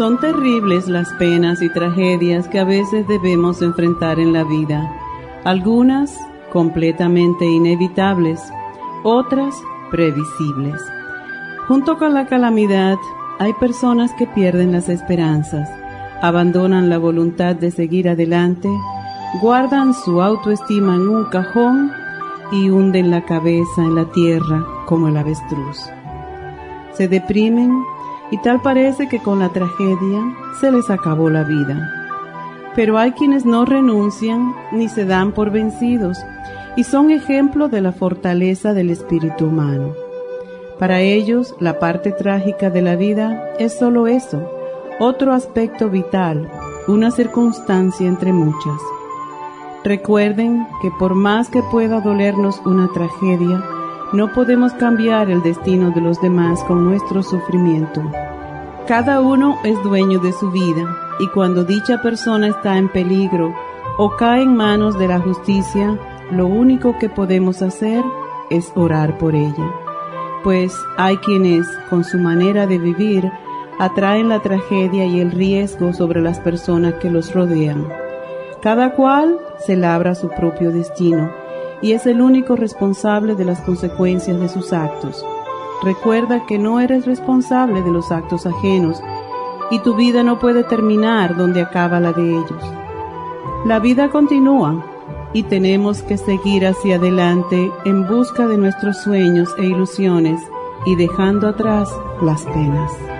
Son terribles las penas y tragedias que a veces debemos enfrentar en la vida. Algunas completamente inevitables, otras previsibles. Junto con la calamidad, hay personas que pierden las esperanzas, abandonan la voluntad de seguir adelante, guardan su autoestima en un cajón y hunden la cabeza en la tierra como el avestruz. Se deprimen y tal parece que con la tragedia se les acabó la vida. Pero hay quienes no renuncian ni se dan por vencidos y son ejemplo de la fortaleza del espíritu humano. Para ellos, la parte trágica de la vida es solo eso, otro aspecto vital, una circunstancia entre muchas. Recuerden que por más que pueda dolernos una tragedia, no podemos cambiar el destino de los demás con nuestro sufrimiento. Cada uno es dueño de su vida y cuando dicha persona está en peligro o cae en manos de la justicia, lo único que podemos hacer es orar por ella. Pues hay quienes, con su manera de vivir, atraen la tragedia y el riesgo sobre las personas que los rodean. Cada cual se labra su propio destino y es el único responsable de las consecuencias de sus actos. Recuerda que no eres responsable de los actos ajenos y tu vida no puede terminar donde acaba la de ellos. La vida continúa y tenemos que seguir hacia adelante en busca de nuestros sueños e ilusiones y dejando atrás las penas.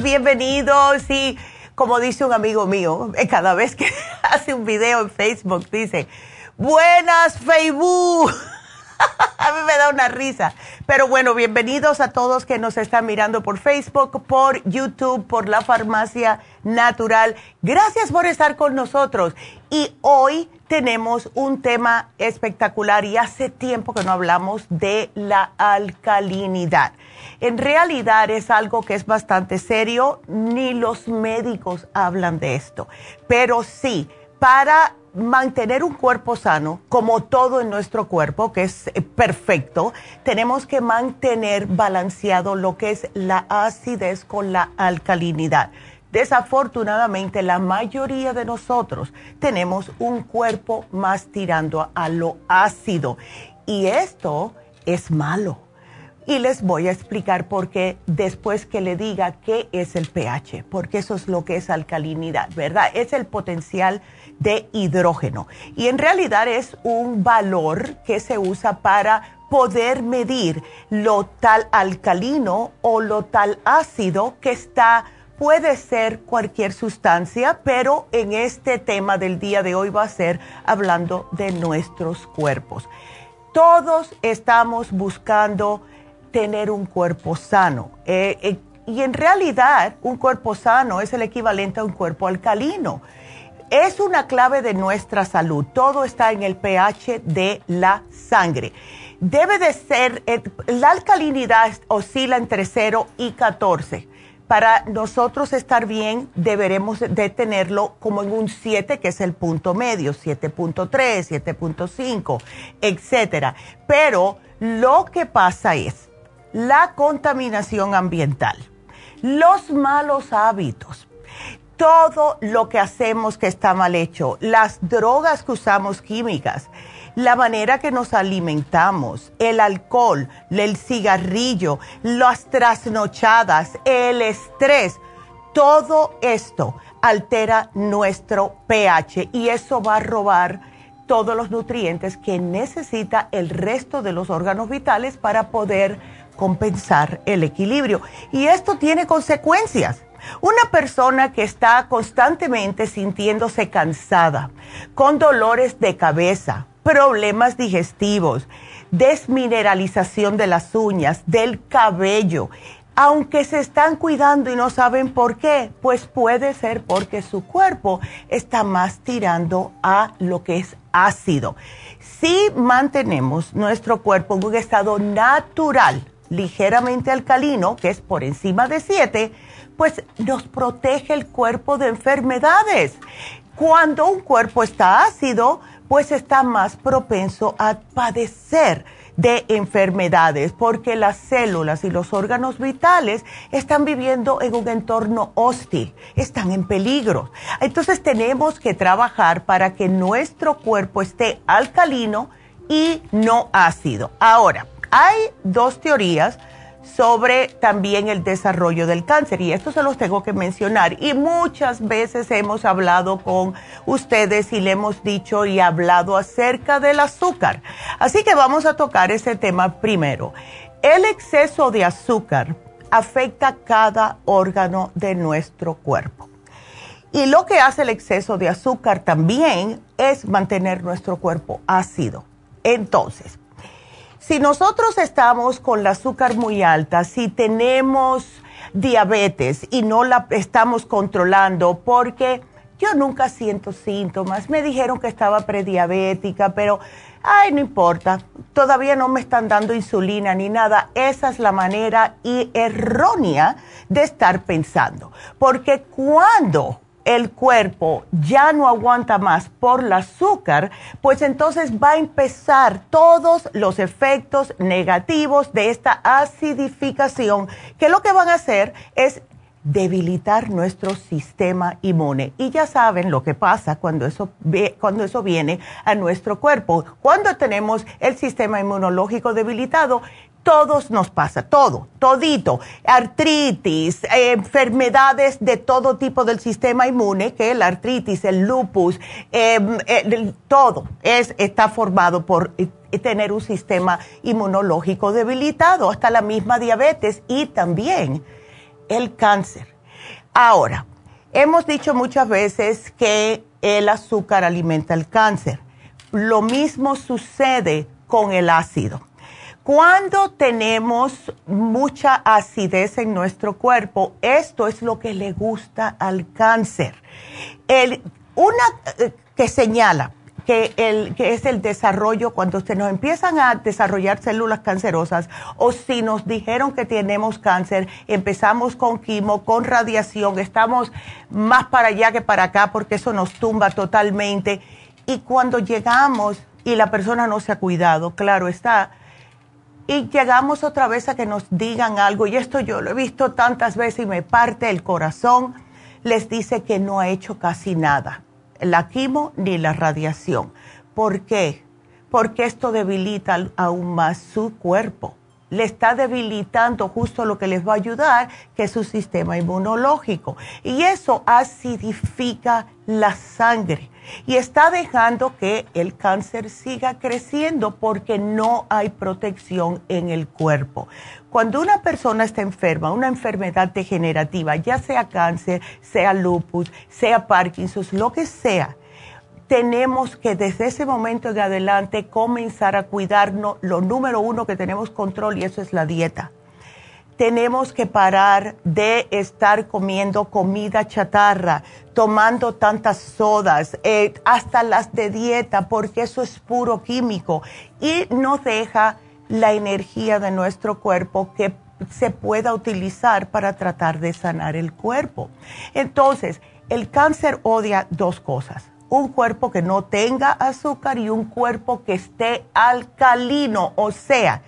Bienvenidos y como dice un amigo mío, cada vez que hace un video en Facebook dice, buenas Facebook. a mí me da una risa. Pero bueno, bienvenidos a todos que nos están mirando por Facebook, por YouTube, por la farmacia natural. Gracias por estar con nosotros. Y hoy tenemos un tema espectacular y hace tiempo que no hablamos de la alcalinidad. En realidad es algo que es bastante serio, ni los médicos hablan de esto. Pero sí, para mantener un cuerpo sano, como todo en nuestro cuerpo, que es eh, perfecto, tenemos que mantener balanceado lo que es la acidez con la alcalinidad. Desafortunadamente, la mayoría de nosotros tenemos un cuerpo más tirando a lo ácido. Y esto es malo. Y les voy a explicar por qué después que le diga qué es el pH, porque eso es lo que es alcalinidad, ¿verdad? Es el potencial de hidrógeno. Y en realidad es un valor que se usa para poder medir lo tal alcalino o lo tal ácido que está puede ser cualquier sustancia, pero en este tema del día de hoy va a ser hablando de nuestros cuerpos. Todos estamos buscando tener un cuerpo sano. Eh, eh, y en realidad un cuerpo sano es el equivalente a un cuerpo alcalino. Es una clave de nuestra salud. Todo está en el pH de la sangre. Debe de ser, eh, la alcalinidad oscila entre 0 y 14. Para nosotros estar bien, deberemos de tenerlo como en un 7, que es el punto medio, 7.3, 7.5, etcétera. Pero lo que pasa es, la contaminación ambiental, los malos hábitos, todo lo que hacemos que está mal hecho, las drogas que usamos químicas, la manera que nos alimentamos, el alcohol, el cigarrillo, las trasnochadas, el estrés, todo esto altera nuestro pH y eso va a robar todos los nutrientes que necesita el resto de los órganos vitales para poder compensar el equilibrio. Y esto tiene consecuencias. Una persona que está constantemente sintiéndose cansada, con dolores de cabeza, problemas digestivos, desmineralización de las uñas, del cabello, aunque se están cuidando y no saben por qué, pues puede ser porque su cuerpo está más tirando a lo que es ácido. Si mantenemos nuestro cuerpo en un estado natural, ligeramente alcalino, que es por encima de 7, pues nos protege el cuerpo de enfermedades. Cuando un cuerpo está ácido, pues está más propenso a padecer de enfermedades porque las células y los órganos vitales están viviendo en un entorno hostil, están en peligro. Entonces tenemos que trabajar para que nuestro cuerpo esté alcalino y no ácido. Ahora, hay dos teorías sobre también el desarrollo del cáncer y esto se los tengo que mencionar y muchas veces hemos hablado con ustedes y le hemos dicho y hablado acerca del azúcar. Así que vamos a tocar ese tema primero. El exceso de azúcar afecta cada órgano de nuestro cuerpo. Y lo que hace el exceso de azúcar también es mantener nuestro cuerpo ácido. Entonces, si nosotros estamos con la azúcar muy alta, si tenemos diabetes y no la estamos controlando, porque yo nunca siento síntomas, me dijeron que estaba prediabética, pero, ay, no importa, todavía no me están dando insulina ni nada. Esa es la manera y errónea de estar pensando, porque cuando el cuerpo ya no aguanta más por el azúcar, pues entonces va a empezar todos los efectos negativos de esta acidificación, que lo que van a hacer es debilitar nuestro sistema inmune. Y ya saben lo que pasa cuando eso, cuando eso viene a nuestro cuerpo. Cuando tenemos el sistema inmunológico debilitado, todos nos pasa, todo, todito, artritis, enfermedades de todo tipo del sistema inmune, que la artritis, el lupus, em, todo es, está formado por eh, tener un sistema inmunológico debilitado, hasta la misma diabetes y también el cáncer. Ahora, hemos dicho muchas veces que el azúcar alimenta el cáncer. Lo mismo sucede con el ácido cuando tenemos mucha acidez en nuestro cuerpo, esto es lo que le gusta al cáncer. una eh, que señala que, el, que es el desarrollo, cuando se nos empiezan a desarrollar células cancerosas o si nos dijeron que tenemos cáncer, empezamos con quimo, con radiación, estamos más para allá que para acá porque eso nos tumba totalmente. Y cuando llegamos y la persona no se ha cuidado, claro está, y llegamos otra vez a que nos digan algo, y esto yo lo he visto tantas veces y me parte el corazón, les dice que no ha hecho casi nada, la quimo ni la radiación. ¿Por qué? Porque esto debilita aún más su cuerpo. le está debilitando justo lo que les va a ayudar, que es su sistema inmunológico. Y eso acidifica la sangre y está dejando que el cáncer siga creciendo porque no hay protección en el cuerpo. Cuando una persona está enferma, una enfermedad degenerativa, ya sea cáncer, sea lupus, sea Parkinson, lo que sea, tenemos que desde ese momento en adelante comenzar a cuidarnos. Lo número uno que tenemos control y eso es la dieta. Tenemos que parar de estar comiendo comida chatarra, tomando tantas sodas, eh, hasta las de dieta, porque eso es puro químico y nos deja la energía de nuestro cuerpo que se pueda utilizar para tratar de sanar el cuerpo. Entonces, el cáncer odia dos cosas un cuerpo que no tenga azúcar y un cuerpo que esté alcalino, o sea,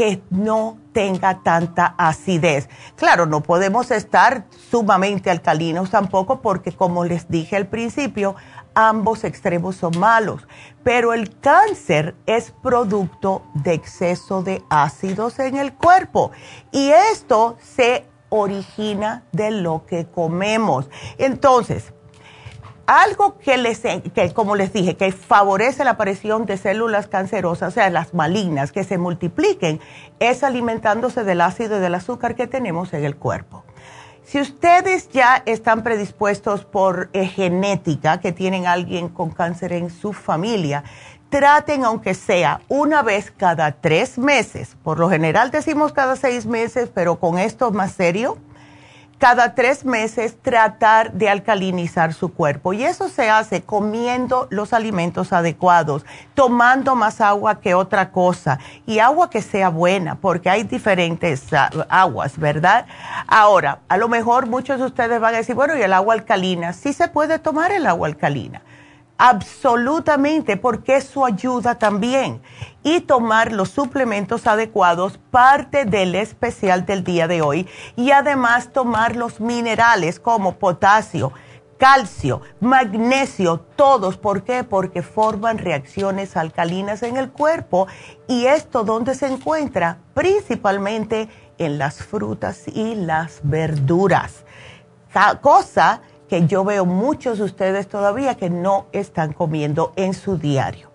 que no tenga tanta acidez. Claro, no podemos estar sumamente alcalinos tampoco porque, como les dije al principio, ambos extremos son malos, pero el cáncer es producto de exceso de ácidos en el cuerpo y esto se origina de lo que comemos. Entonces, algo que les, que como les dije, que favorece la aparición de células cancerosas, o sea, las malignas, que se multipliquen, es alimentándose del ácido y del azúcar que tenemos en el cuerpo. Si ustedes ya están predispuestos por eh, genética, que tienen alguien con cáncer en su familia, traten aunque sea una vez cada tres meses. Por lo general decimos cada seis meses, pero con esto más serio cada tres meses tratar de alcalinizar su cuerpo. Y eso se hace comiendo los alimentos adecuados, tomando más agua que otra cosa y agua que sea buena, porque hay diferentes ah, aguas, ¿verdad? Ahora, a lo mejor muchos de ustedes van a decir, bueno, ¿y el agua alcalina? Sí se puede tomar el agua alcalina Absolutamente, porque eso ayuda también. Y tomar los suplementos adecuados, parte del especial del día de hoy. Y además tomar los minerales como potasio, calcio, magnesio, todos. ¿Por qué? Porque forman reacciones alcalinas en el cuerpo. Y esto, ¿dónde se encuentra? Principalmente en las frutas y las verduras. Cosa que yo veo muchos de ustedes todavía que no están comiendo en su diario.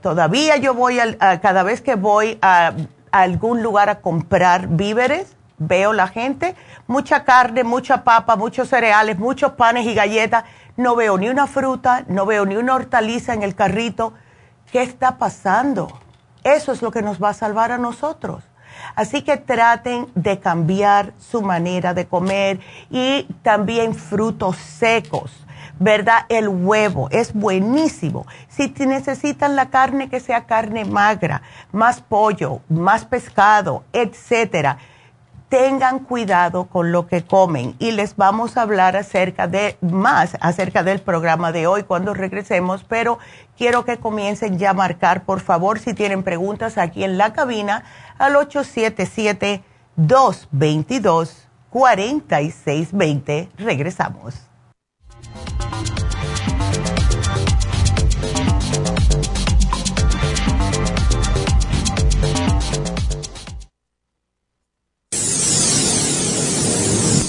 Todavía yo voy, a, cada vez que voy a, algún lugar a comprar víveres, veo la gente, mucha carne, mucha papa, muchos cereales, muchos panes y galletas, no veo ni una fruta, no veo ni una hortaliza en el carrito. ¿Qué está pasando? Eso es lo que nos va a salvar a nosotros. Así que traten de cambiar su manera de comer y también frutos secos. ¿Verdad? El huevo es buenísimo. Si necesitan la carne, que sea carne magra, más pollo, más pescado, etcétera tengan cuidado con lo que comen y les vamos a hablar acerca de más acerca del programa de hoy cuando regresemos, pero quiero que comiencen ya a marcar, por favor, si tienen preguntas aquí en la cabina al 877 222 4620. Regresamos.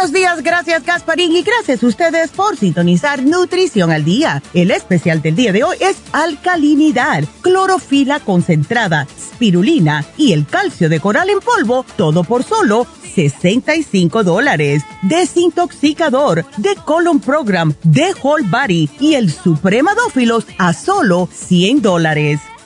Buenos días, gracias Gasparín y gracias a ustedes por sintonizar Nutrición al Día. El especial del día de hoy es alcalinidad, clorofila concentrada, spirulina y el calcio de coral en polvo, todo por solo 65 dólares. Desintoxicador, de Colon Program, de Whole Body y el Supremadófilos a solo 100 dólares.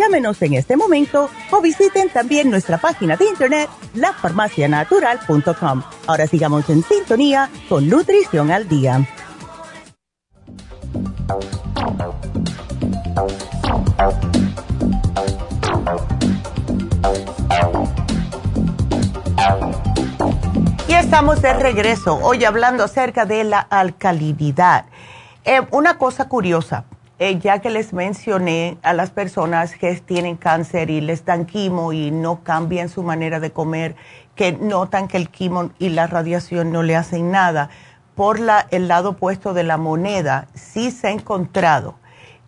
Llámenos en este momento o visiten también nuestra página de internet lafarmacianatural.com. Ahora sigamos en sintonía con Nutrición al Día. Y estamos de regreso hoy hablando acerca de la alcalinidad. Eh, una cosa curiosa, eh, ya que les mencioné a las personas que tienen cáncer y les dan quimo y no cambian su manera de comer, que notan que el quimo y la radiación no le hacen nada, por la, el lado opuesto de la moneda, sí se ha encontrado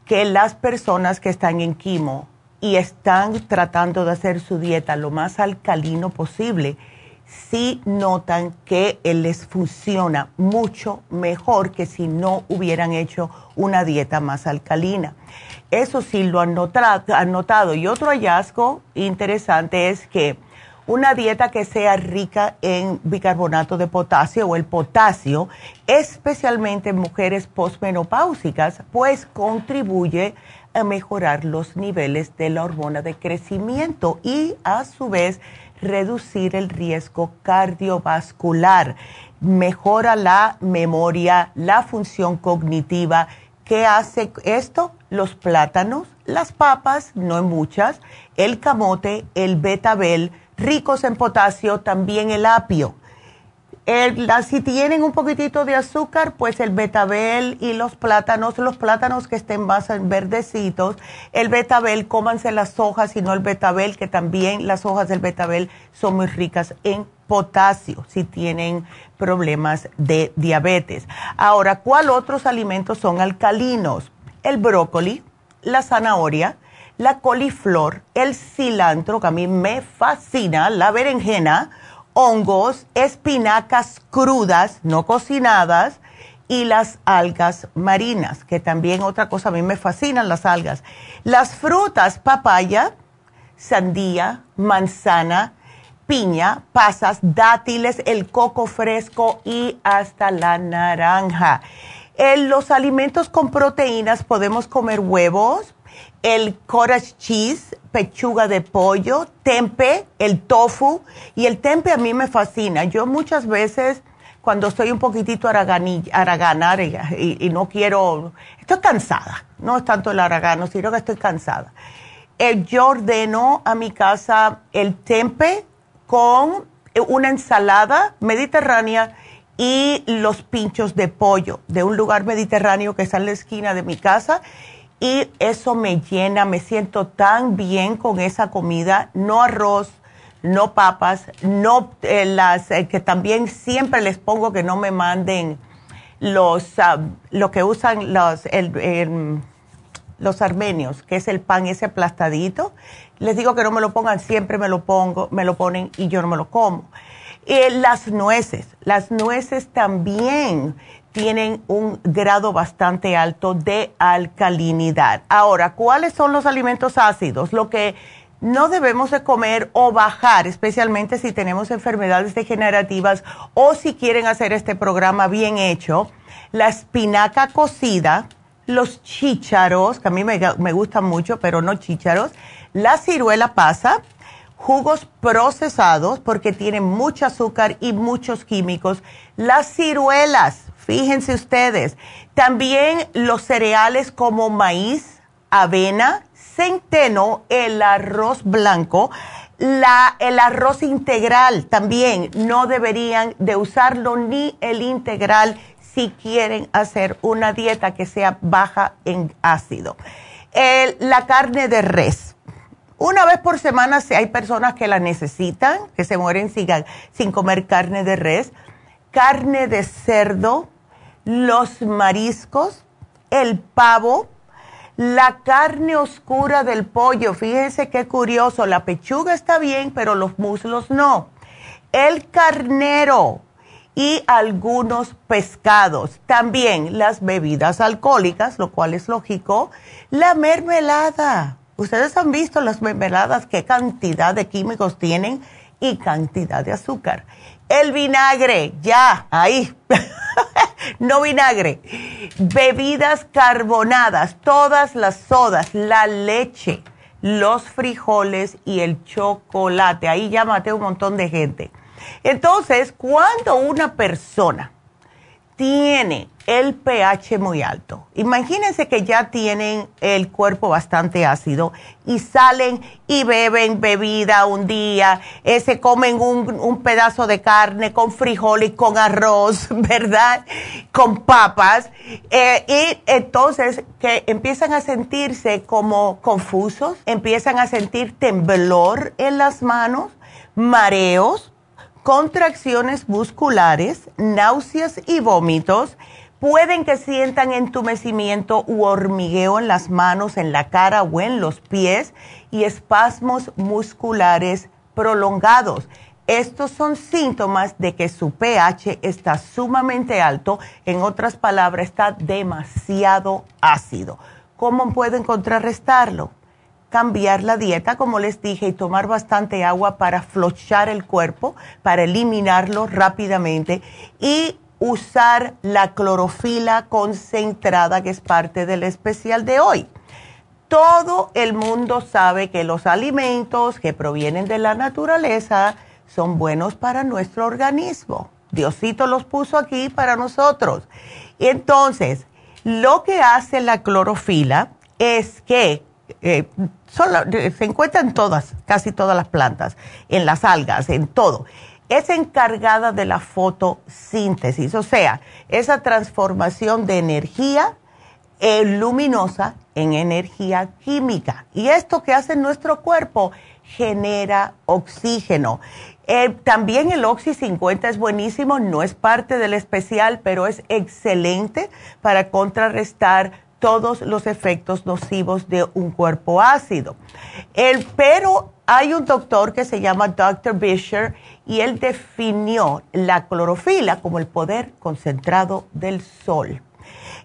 que las personas que están en quimo y están tratando de hacer su dieta lo más alcalino posible, sí notan que les funciona mucho mejor que si no hubieran hecho una dieta más alcalina. Eso sí lo han notado. Y otro hallazgo interesante es que una dieta que sea rica en bicarbonato de potasio o el potasio, especialmente en mujeres posmenopáusicas, pues contribuye a mejorar los niveles de la hormona de crecimiento y a su vez reducir el riesgo cardiovascular, mejora la memoria, la función cognitiva. ¿Qué hace esto? Los plátanos, las papas, no en muchas, el camote, el betabel, ricos en potasio, también el apio si tienen un poquitito de azúcar, pues el betabel y los plátanos, los plátanos que estén más verdecitos, el betabel, cómanse las hojas y no el betabel, que también las hojas del betabel son muy ricas en potasio si tienen problemas de diabetes. Ahora, ¿cuál otros alimentos son alcalinos? El brócoli, la zanahoria, la coliflor, el cilantro, que a mí me fascina, la berenjena, hongos, espinacas crudas, no cocinadas, y las algas marinas, que también otra cosa, a mí me fascinan las algas. Las frutas, papaya, sandía, manzana, piña, pasas, dátiles, el coco fresco y hasta la naranja. En los alimentos con proteínas podemos comer huevos, el cottage cheese, pechuga de pollo, tempe, el tofu. Y el tempe a mí me fascina. Yo muchas veces, cuando estoy un poquitito araganar y, y, no quiero, estoy cansada. No es tanto el aragano, sino que estoy cansada. Eh, yo ordeno a mi casa el tempe con una ensalada mediterránea y los pinchos de pollo de un lugar mediterráneo que está en la esquina de mi casa y eso me llena, me siento tan bien con esa comida, no arroz, no papas, no eh, las eh, que también siempre les pongo que no me manden los ah, lo que usan los los armenios, que es el pan ese aplastadito. Les digo que no me lo pongan, siempre me lo pongo, me lo ponen y yo no me lo como. Eh, las nueces, las nueces también tienen un grado bastante alto de alcalinidad. Ahora, ¿cuáles son los alimentos ácidos? Lo que no debemos de comer o bajar, especialmente si tenemos enfermedades degenerativas o si quieren hacer este programa bien hecho, la espinaca cocida, los chícharos, que a mí me, me gustan mucho, pero no chícharos, la ciruela pasa, jugos procesados porque tienen mucho azúcar y muchos químicos, las ciruelas, Fíjense ustedes, también los cereales como maíz, avena, centeno, el arroz blanco, la, el arroz integral también no deberían de usarlo ni el integral si quieren hacer una dieta que sea baja en ácido. la carne de res. Una vez por semana, si hay personas que la necesitan, que se mueren sin comer carne de res, carne de cerdo, los mariscos, el pavo, la carne oscura del pollo. Fíjense qué curioso, la pechuga está bien, pero los muslos no. El carnero y algunos pescados. También las bebidas alcohólicas, lo cual es lógico. La mermelada. Ustedes han visto las mermeladas, qué cantidad de químicos tienen y cantidad de azúcar. El vinagre, ya, ahí. no vinagre. Bebidas carbonadas, todas las sodas, la leche, los frijoles y el chocolate. Ahí ya maté un montón de gente. Entonces, cuando una persona tiene el pH muy alto. Imagínense que ya tienen el cuerpo bastante ácido y salen y beben bebida un día, eh, se comen un, pedazo de carne con frijoles, con arroz, ¿verdad? Con papas. Eh, y entonces que empiezan a sentirse como confusos, empiezan a sentir temblor en las manos, mareos contracciones musculares, náuseas y vómitos. Pueden que sientan entumecimiento u hormigueo en las manos, en la cara o en los pies y espasmos musculares prolongados. Estos son síntomas de que su pH está sumamente alto, en otras palabras, está demasiado ácido. ¿Cómo pueden contrarrestarlo? Cambiar la dieta, como les dije, y tomar bastante agua para flochar el cuerpo, para eliminarlo rápidamente y usar la clorofila concentrada que es parte del especial de hoy. Todo el mundo sabe que los alimentos que provienen de la naturaleza son buenos para nuestro organismo. Diosito los puso aquí para nosotros. Y entonces, lo que hace la clorofila es que eh, se encuentra en todas, casi todas las plantas, en las algas, en todo. Es encargada de la fotosíntesis, o sea, esa transformación de energía eh, luminosa en energía química. Y esto que hace nuestro cuerpo genera oxígeno. Eh, también el Oxy 50 es buenísimo, no es parte del especial, pero es excelente para contrarrestar todos los efectos nocivos de un cuerpo ácido. El, pero hay un doctor que se llama Dr. Bisher y él definió la clorofila como el poder concentrado del sol.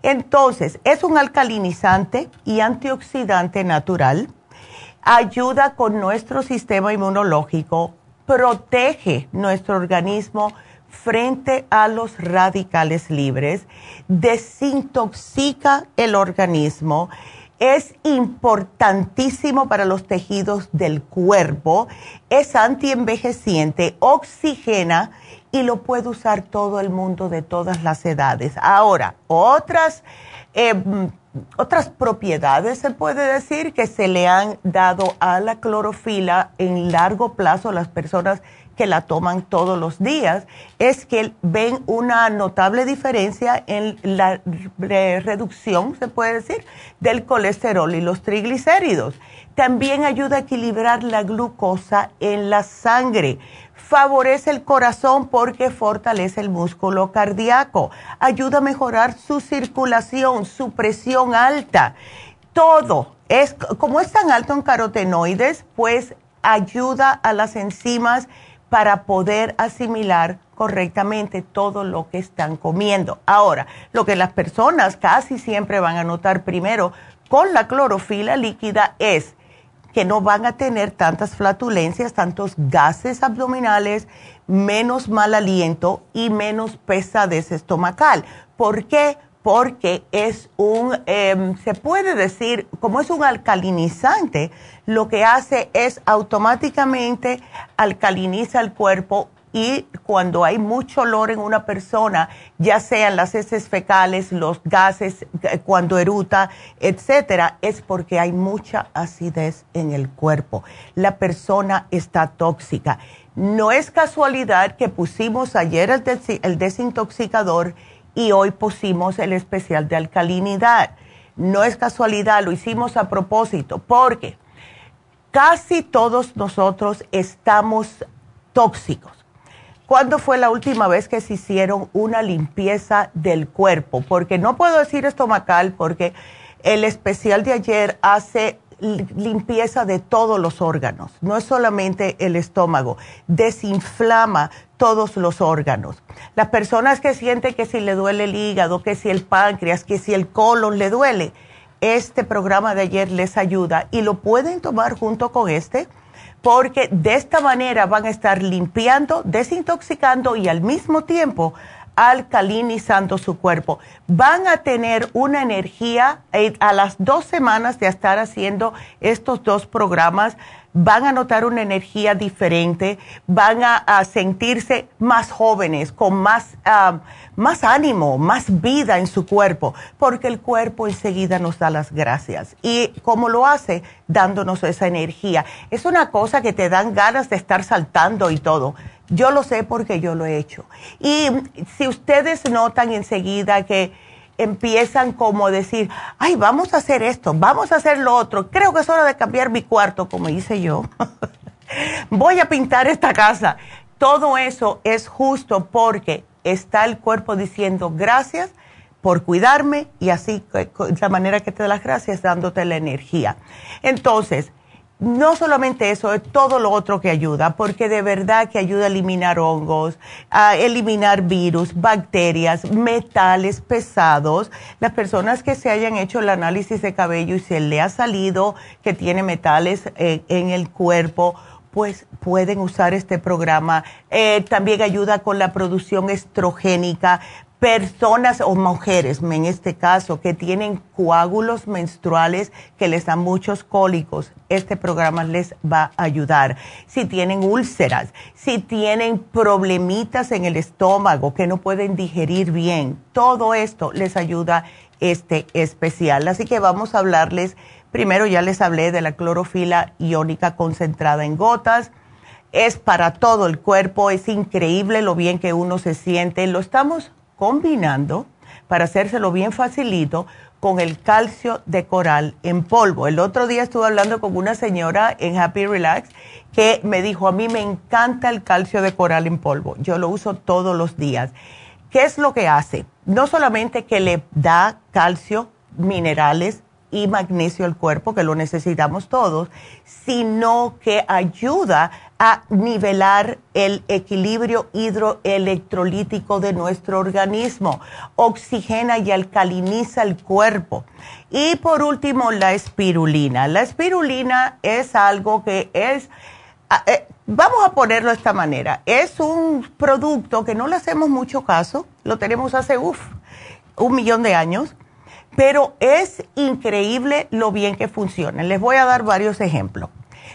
Entonces, es un alcalinizante y antioxidante natural, ayuda con nuestro sistema inmunológico, protege nuestro organismo frente a los radicales libres, desintoxica el organismo, es importantísimo para los tejidos del cuerpo, es antienvejeciente, oxigena y lo puede usar todo el mundo de todas las edades. Ahora, otras, em, otras propiedades se puede decir que se le han dado a la clorofila en largo plazo a las personas que la toman todos los días, es que ven una notable diferencia en la reducción, se puede decir, del colesterol y los triglicéridos. También ayuda a equilibrar la glucosa en la sangre. Favorece el corazón porque fortalece el músculo cardíaco. Ayuda a mejorar su circulación, su presión alta. Todo es, como es tan alto en carotenoides, pues ayuda a las enzimas para poder asimilar correctamente todo lo que están comiendo. Ahora, lo que las personas casi siempre van a notar primero con la clorofila líquida es que no van a tener tantas flatulencias, tantos gases abdominales, menos mal aliento y menos pesadez estomacal. ¿Por qué? Porque es un, em, se puede decir, como es un alcalinizante, lo que hace es automáticamente alcaliniza el cuerpo y cuando hay mucho olor en una persona, ya sean las heces fecales, los gases, eh, cuando eruta, etcétera, es porque hay mucha acidez en el cuerpo. La persona está tóxica. No es casualidad que pusimos ayer el desintoxicador y hoy pusimos el especial de alcalinidad. No es casualidad, lo hicimos a propósito, porque casi todos nosotros estamos tóxicos. ¿Cuándo fue la última vez que se hicieron una limpieza del cuerpo? Porque no puedo decir estomacal porque el especial de ayer hace limpieza de todos los órganos, no es solamente el estómago, desinflama todos los órganos. Las personas que sienten que si le duele el hígado, que si el páncreas, que si el colon le duele, este programa de ayer les ayuda y lo pueden tomar junto con este porque de esta manera van a estar limpiando, desintoxicando y al mismo tiempo alcalinizando su cuerpo. Van a tener una energía eh, a las dos semanas de estar haciendo estos dos programas van a notar una energía diferente, van a, sentirse más jóvenes, con más, ah, más ánimo, más vida en su cuerpo, porque el cuerpo enseguida nos da las gracias. ¿Y cómo lo hace? Dándonos esa energía. Es una cosa que te dan ganas de estar saltando y todo. Yo lo sé porque yo lo he hecho. Y si ustedes notan enseguida que empiezan como decir, ay, vamos a hacer esto, vamos a hacer lo otro, creo que es hora de cambiar mi cuarto, como hice yo. Voy a pintar esta casa. Todo eso es justo porque está el cuerpo diciendo gracias por cuidarme y así, la manera que te da las gracias, dándote la energía. Entonces, no solamente eso, es todo lo otro que ayuda, porque de verdad que ayuda a eliminar hongos, a eliminar virus, bacterias, metales pesados. Las personas que se hayan hecho el análisis de cabello y se le ha salido que tiene metales eh, en el cuerpo, pues pueden usar este programa. Eh, también ayuda con la producción estrogénica personas o mujeres, en este caso, que tienen coágulos menstruales que les dan muchos cólicos, este programa les va a ayudar. Si tienen úlceras, si tienen problemitas en el estómago que no pueden digerir bien, todo esto les ayuda este especial. Así que vamos a hablarles, primero ya les hablé de la clorofila iónica concentrada en gotas. Es para todo el cuerpo, es increíble lo bien que uno se siente. Lo estamos combinando para hacérselo bien facilito con el calcio de coral en polvo. El otro día estuve hablando con una señora en Happy Relax que me dijo, a mí me encanta el calcio de coral en polvo, yo lo uso todos los días. ¿Qué es lo que hace? No solamente que le da calcio, minerales, y magnesio al cuerpo, que lo necesitamos todos, sino que ayuda a nivelar el equilibrio hidroelectrolítico de nuestro organismo, oxigena y alcaliniza el cuerpo. Y por último, la espirulina. La espirulina es algo que es, eh, vamos a ponerlo de esta manera, es un producto que no le hacemos mucho caso, lo tenemos hace, uf, un millón de años pero es increíble lo bien que funciona. Les voy a dar varios ejemplos.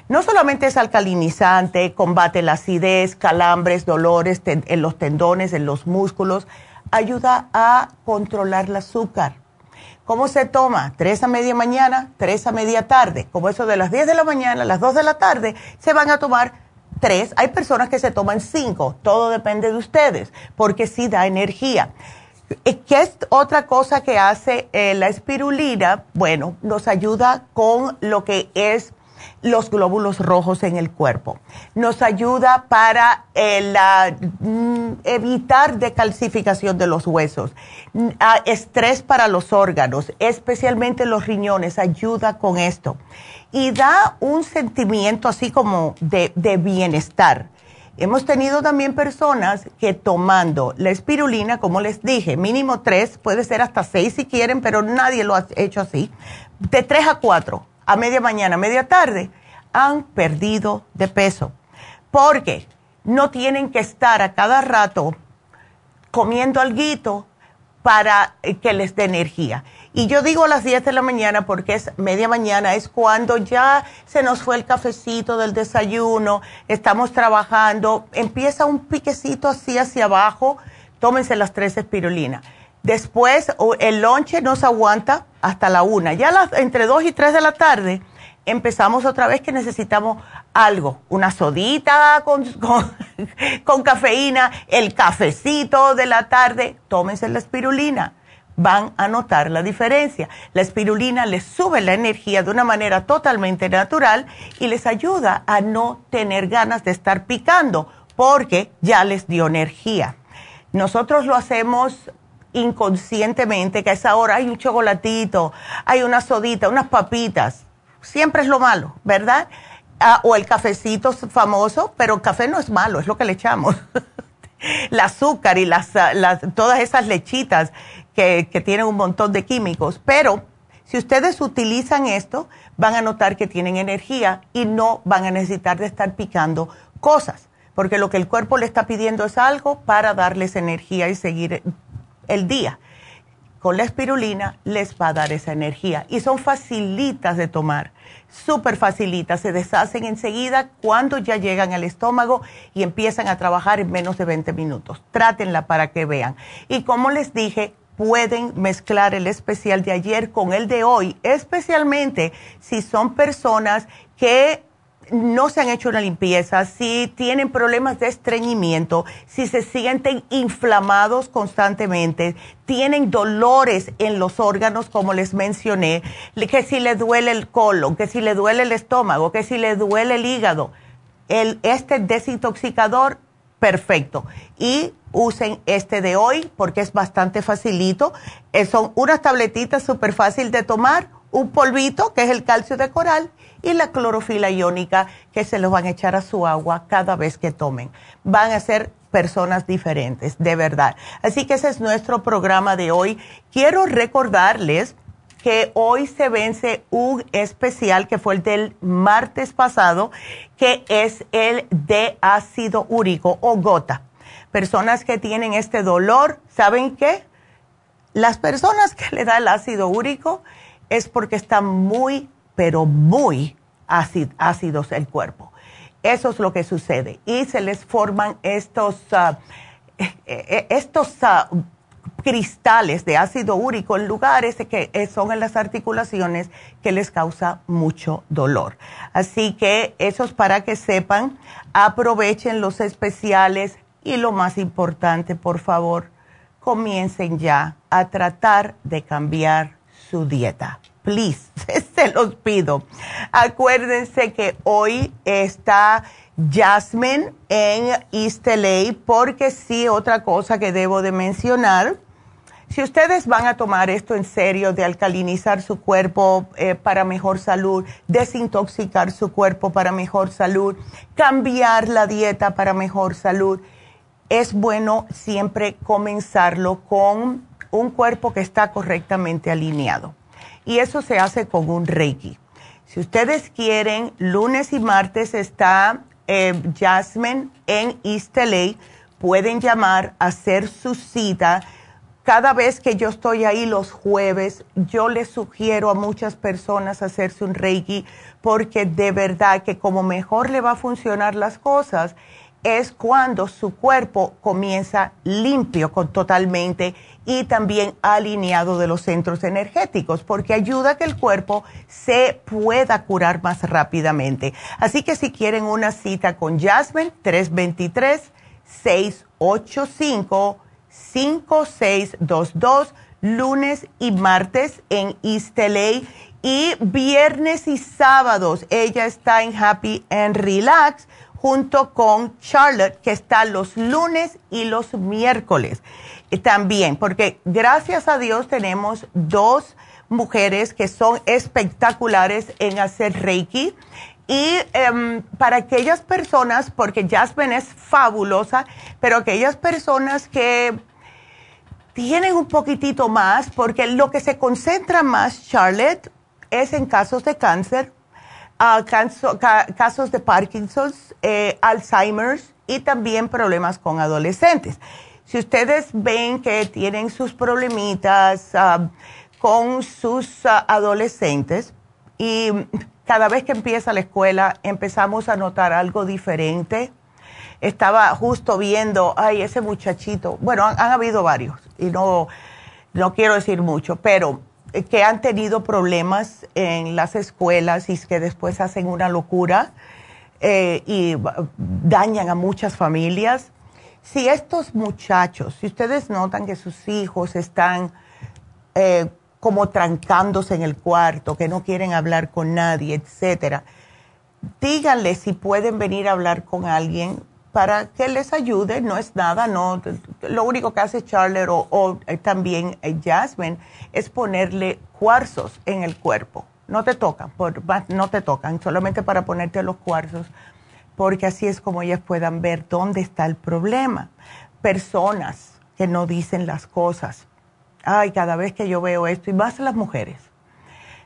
No solamente es alcalinizante, combate la acidez, calambres, dolores en los tendones, en los músculos, ayuda a controlar el azúcar. ¿Cómo se toma? Tres a media mañana, tres a media tarde. Como eso de las 10 de la mañana a las 2 de la tarde, se van a tomar tres. Hay personas que se toman cinco. Todo depende de ustedes, porque sí da energía. ¿Qué es otra cosa que hace eh, la espirulina? Bueno, nos ayuda con lo que es los glóbulos rojos en el cuerpo. Nos ayuda para eh, mm, evitar decalcificación de los huesos, mm, estrés para los órganos, especialmente los riñones, ayuda con esto. Y da un sentimiento así como de bienestar. Hemos tenido también personas que tomando la espirulina, como les dije, mínimo tres, puede ser hasta seis si quieren, pero nadie lo ha hecho así, de tres a cuatro, a media mañana, a media tarde, han perdido de peso. Porque no tienen que estar a cada rato comiendo algo para que les dé energía. Y yo digo a las 10 de la mañana porque es media mañana, es cuando ya se nos fue el cafecito del desayuno, estamos trabajando, empieza un piquecito así hacia abajo, tómense las tres espirulinas. Después el lonche no se aguanta hasta la una. Ya las, entre 2 y 3 de la tarde empezamos otra vez que necesitamos algo, una sodita con, con, cafeína, el cafecito de la tarde, tómense la espirulina van a notar la diferencia. La espirulina les sube la energía de una manera totalmente natural y les ayuda a no tener ganas de estar picando porque ya les dio energía. Nosotros lo hacemos inconscientemente, que a esa hora hay un chocolatito, hay una sodita, unas papitas. Siempre es lo malo, ¿verdad? Ah, o el cafecito famoso, pero el café no es malo, es lo que le echamos. el azúcar y las, todas esas lechitas que, que tienen un montón de químicos. Pero si ustedes utilizan esto, van a notar que tienen energía y no van a necesitar de estar picando cosas, porque lo que el cuerpo le está pidiendo es algo para darles energía y seguir el día. Con la espirulina les va a dar esa energía y son facilitas de tomar, súper facilitas, se deshacen enseguida cuando ya llegan al estómago y empiezan a trabajar en menos de 20 minutos. Trátenla para que vean. Y como les dije, pueden mezclar el especial de ayer con el de hoy, especialmente si son personas que no se han hecho una limpieza, si tienen problemas de estreñimiento, si se sienten inflamados constantemente, tienen dolores en los órganos, como les mencioné, que si le duele el colon, que si le duele el estómago, que si le duele el hígado, el, este desintoxicador, perfecto. Y usen este de hoy porque es bastante facilito. Eh, son unas tabletitas súper fácil de tomar, un polvito que es el calcio de coral y la clorofila iónica que se los van a echar a su agua cada vez que tomen. Van a ser personas diferentes, de verdad. Así que ese es nuestro programa de hoy. Quiero recordarles que hoy se vence un especial que fue el del martes pasado, que es el de ácido úrico o gota. Personas que tienen este dolor, ¿saben qué? Las personas que le da el ácido úrico es porque están muy pero muy ácidos el cuerpo. Eso es lo que sucede. Y se les forman estos, ah, eh, eh, estos ah, cristales de ácido úrico en lugares que eh, son en las articulaciones que les causa mucho dolor. Así que eso es para que sepan, aprovechen los especiales y lo más importante, por favor, comiencen ya a tratar de cambiar su dieta please, se los pido. Acuérdense que hoy está Jasmine en East LA, porque sí, otra cosa que debo de mencionar. Si ustedes van a tomar esto en serio de alcalinizar su cuerpo eh, para mejor salud, desintoxicar su cuerpo para mejor salud, cambiar la dieta para mejor salud, es bueno siempre comenzarlo con un cuerpo que está correctamente alineado y eso se hace con un Reiki. Si ustedes quieren, lunes y martes está eh, Jasmine en East LA. Pueden llamar, hacer su cita. Cada vez que yo estoy ahí los jueves, yo les sugiero a muchas personas hacerse un Reiki porque de verdad que como mejor le va a funcionar las cosas es cuando su cuerpo comienza limpio con, totalmente y también alineado de los centros energéticos, porque ayuda a que el cuerpo se pueda curar más rápidamente. Así que si quieren una cita con Jasmine, 323-685-5622, lunes y martes en East LA. Y viernes y sábados ella está en Happy and Relax junto con Charlotte, que está los lunes y los miércoles también, porque gracias a Dios tenemos dos mujeres que son espectaculares en hacer Reiki. Y em, para aquellas personas, porque Jasmine es fabulosa, pero aquellas personas que tienen un poquitito más, porque lo que se concentra más, Charlotte, es en casos de cáncer, casos de Parkinson's, eh, Alzheimer's y también problemas con adolescentes. Si ustedes ven que tienen sus problemitas ah, con sus ah, adolescentes y cada vez que empieza la escuela empezamos a notar algo diferente, estaba justo viendo, ay, ese muchachito, bueno, han, habido varios y no, no quiero decir mucho, pero que han tenido problemas en las escuelas y que después hacen una locura eh, y dañan a muchas familias. Si estos muchachos, si ustedes notan que sus hijos están eh, como trancándose en el cuarto, que no quieren hablar con nadie, etcétera, díganle si pueden venir a hablar con alguien para que les ayude, no es nada, no, lo único que hace Charlotte o, eh, también eh, Jasmine es ponerle cuarzos en el cuerpo. No te tocan, por, no te tocan, solamente para ponerte los cuarzos, porque así es como ellas puedan ver dónde está el problema. Personas que no dicen las cosas. Ay, cada vez que yo veo esto, y más las mujeres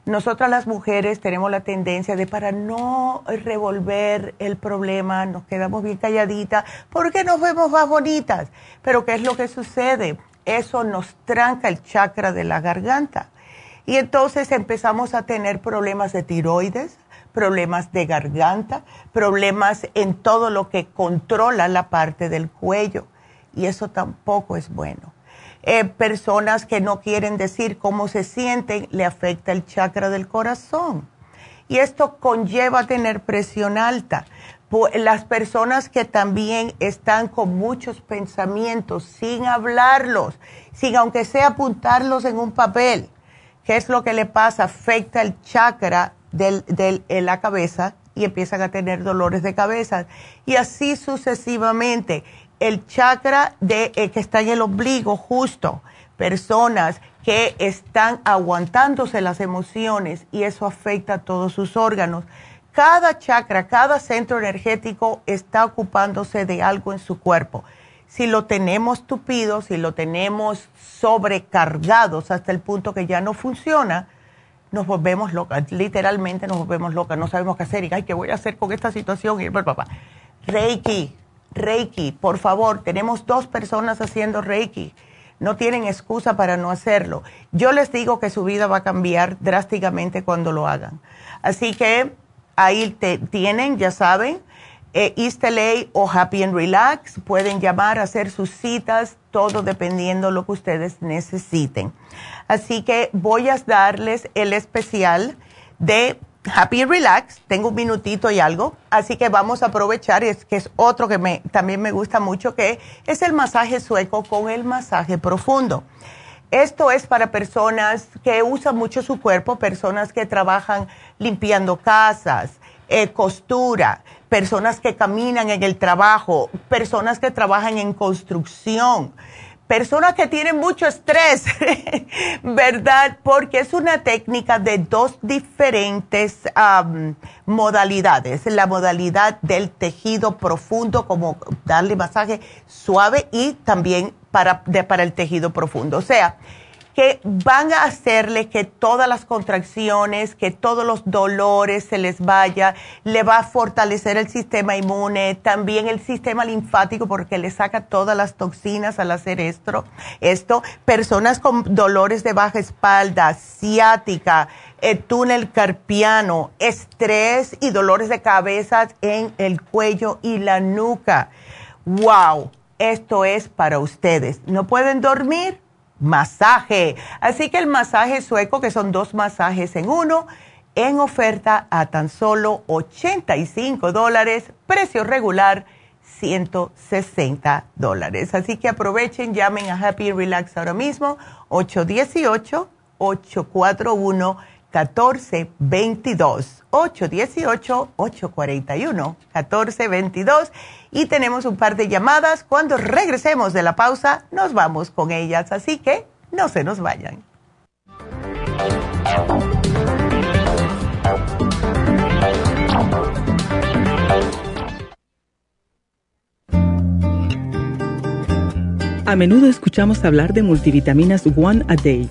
nosotras las mujeres tenemos la tendencia de para no revolver el problema, nos quedamos bien calladitas porque nos vemos más bonitas. Pero ¿qué es lo que sucede? Eso nos tranca el chakra de la garganta. Y entonces empezamos a tener problemas de tiroides, problemas de garganta, problemas en todo lo que controla la parte del cuello. Y eso tampoco es bueno. Eh, personas que no quieren decir cómo se sienten, le afecta el chakra del corazón. Y esto conlleva tener presión alta. Las personas que también están con muchos pensamientos sin hablarlos, sin aunque sea apuntarlos en un papel, ¿qué es lo que le pasa? Afecta el chakra de la cabeza y empiezan a tener dolores de cabeza. Y así sucesivamente el chakra de, eh, que está en el ombligo justo, personas que están aguantándose las emociones y eso afecta a todos sus órganos. Cada chakra, cada centro energético está ocupándose de algo en su cuerpo. Si lo tenemos tupido, si lo tenemos sobrecargados hasta el punto que ya no funciona, nos volvemos locas, literalmente nos volvemos locas, no sabemos qué hacer y, ay, ¿qué voy a hacer con esta situación? Y, papá, Reiki, Reiki, por favor, tenemos dos personas haciendo Reiki. No tienen excusa para no hacerlo. Yo les digo que su vida va a cambiar drásticamente cuando lo hagan. Así que ahí te tienen, ya saben, eh, East LA o Happy and Relax. Pueden llamar, hacer sus citas, todo dependiendo lo que ustedes necesiten. Así que voy a darles el especial de Happy Relax, tengo un minutito y algo, así que vamos a aprovechar, es que es otro que me, también me gusta mucho, que es el masaje sueco con el masaje profundo. Esto es para personas que usan mucho su cuerpo, personas que trabajan limpiando casas, eh, costura, personas que caminan en el trabajo, personas que trabajan en construcción personas que tienen mucho estrés, ¿verdad? Porque es una técnica de dos diferentes modalidades. La modalidad del tejido profundo, como darle masaje suave, y también para, para el tejido profundo. O sea, que van a hacerle que todas las contracciones, que todos los dolores se les vaya, le va a fortalecer el sistema inmune, también el sistema linfático porque le saca todas las toxinas al hacer esto. Esto, personas con dolores de baja espalda, ciática, el eh, túnel carpiano, estrés y dolores de cabeza en el cuello y la nuca. ¡Wow! Esto es para ustedes. ¿No pueden dormir? Masaje. Así que el masaje sueco, que son dos masajes en uno, en oferta a tan solo 85 dólares, precio regular 160 dólares. Así que aprovechen, llamen a Happy Relax ahora mismo, 818-841. 1422 818-841-1422 y tenemos un par de llamadas. Cuando regresemos de la pausa, nos vamos con ellas, así que no se nos vayan. A menudo escuchamos hablar de multivitaminas One a Day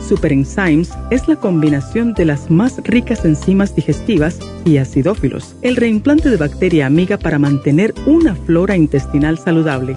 Super Enzymes es la combinación de las más ricas enzimas digestivas y acidófilos, el reimplante de bacteria amiga para mantener una flora intestinal saludable.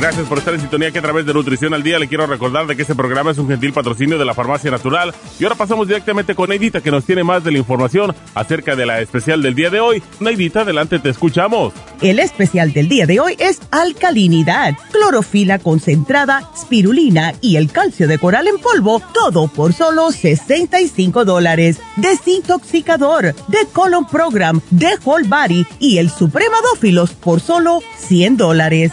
Gracias por estar en sintonía que a través de Nutrición al Día le quiero recordar de que este programa es un gentil patrocinio de la Farmacia Natural. Y ahora pasamos directamente con Neidita que nos tiene más de la información acerca de la especial del día de hoy. Neidita, adelante, te escuchamos. El especial del día de hoy es alcalinidad, clorofila concentrada, spirulina y el calcio de coral en polvo, todo por solo 65 dólares. Desintoxicador, de Colon Program, de Whole Body y el Supremadófilos por solo 100 dólares.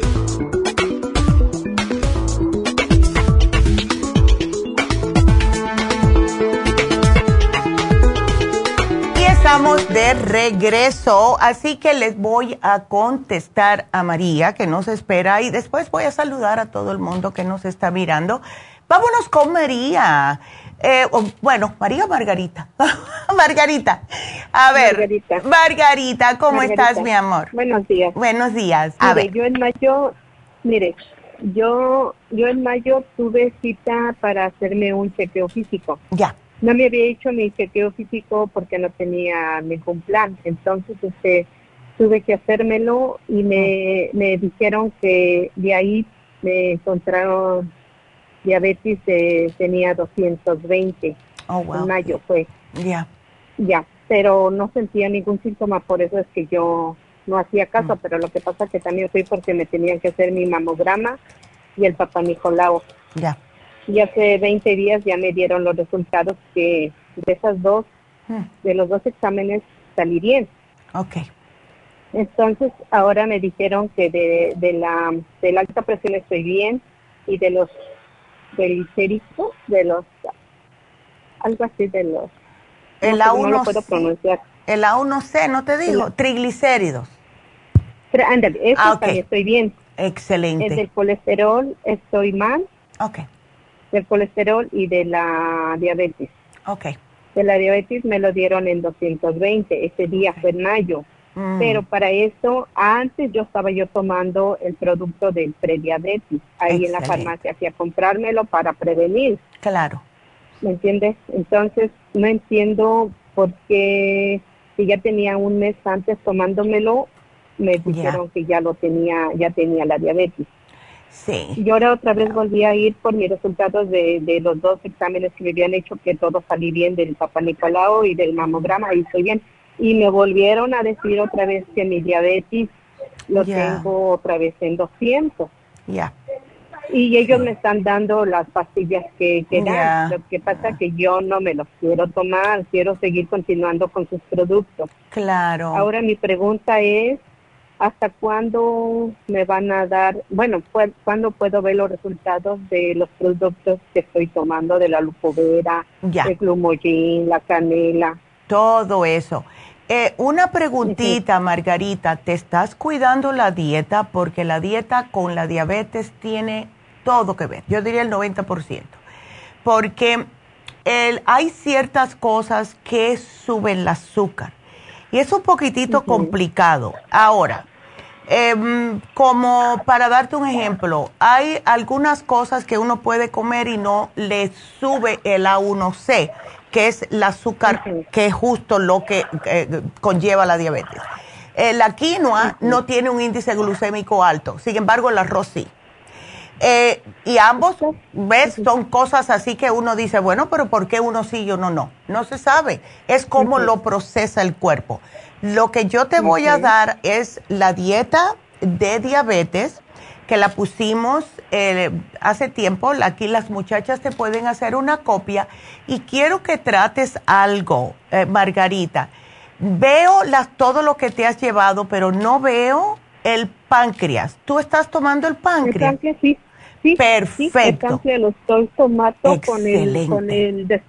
Estamos de regreso, así que les voy a contestar a María que nos espera y después voy a saludar a todo el mundo que nos está mirando. Vámonos con María. Eh, bueno, María Margarita. Margarita. A ver, Margarita, Margarita ¿cómo estás, mi amor? Buenos días. Buenos días. A ver. Yo en mayo, mire, yo, yo en mayo tuve cita para hacerme un chequeo físico. Ya no me había hecho mi chequeo físico porque no tenía ningún plan. Entonces, este, tuve que hacérmelo y me, me dijeron que de ahí me encontraron diabetes, tenía 220. Oh, wow. En mayo fue. Ya. Ya, pero no sentía ningún síntoma, por eso es que yo no hacía caso, mm. pero lo que pasa es que también fui porque me tenían que hacer mi mamograma y el papá Nicolau. Ya y hace 20 días ya me dieron los resultados que de esas dos, hmm. de los dos exámenes salí bien. Ok. Entonces ahora me dijeron que de, de la de la alta presión estoy bien y de los triglicéridos, de los algo así de los el A1 no lo puedo pronunciar. El A1C, ¿no te digo? Triglicéridos. Ándale, eso ah, estoy bien. Excelente. El del colesterol estoy mal. Ok del colesterol y de la diabetes. Ok. De la diabetes me lo dieron en 220, ese día fue en mayo. Mm. Pero para eso, antes yo estaba yo tomando el producto del prediabetes, ahí en la farmacia, a comprármelo para prevenir. Claro. ¿Me entiendes? Entonces, no entiendo por qué, si ya tenía un mes antes tomándomelo, me dijeron que ya lo tenía, ya tenía la diabetes. Sí. Y ahora otra vez volví a ir por mis resultados de, de los dos exámenes que me habían hecho, que todo salí bien del Papa Nicolau y del mamograma, y estoy bien. Y me volvieron a decir otra vez que mi diabetes lo tengo otra vez en 200. Ya. Y ellos me están dando las pastillas que, que dan. Lo que pasa es que yo no me los quiero tomar, quiero seguir continuando con sus productos. Claro. Ahora mi pregunta es, ¿Hasta cuándo me van a dar, bueno, cuándo puedo ver los resultados de los productos que estoy tomando, de la lupovera, el glumogin, la canela? Todo eso. Eh, una preguntita, Margarita, ¿te estás cuidando la dieta? Porque la dieta con la diabetes tiene todo que ver, yo diría el 90%. Porque el, hay ciertas cosas que suben el azúcar y es un poquitito complicado. Ahora, Em, como para darte un ejemplo, hay algunas cosas que uno puede comer y no le sube el A1C, que es el azúcar, que es justo lo que eh, conlleva la diabetes. Eh, la quinoa no tiene un índice glucémico alto, sin embargo el arroz sí. Eh, y ambos, ¿ves? Son cosas así que uno dice, bueno, pero ¿por qué uno sí y uno no? No se sabe. Es como lo procesa el cuerpo. Lo que yo te voy a dar es la dieta de diabetes, que la pusimos eh, hace tiempo. Aquí las muchachas te pueden hacer una copia y quiero que trates algo, eh, Margarita. Veo las, todo lo que te has llevado, pero no veo el páncreas. ¿Tú estás tomando el páncreas? El páncreas sí. sí Perfecto. Sí, el páncreas lo estoy tomando con el, con el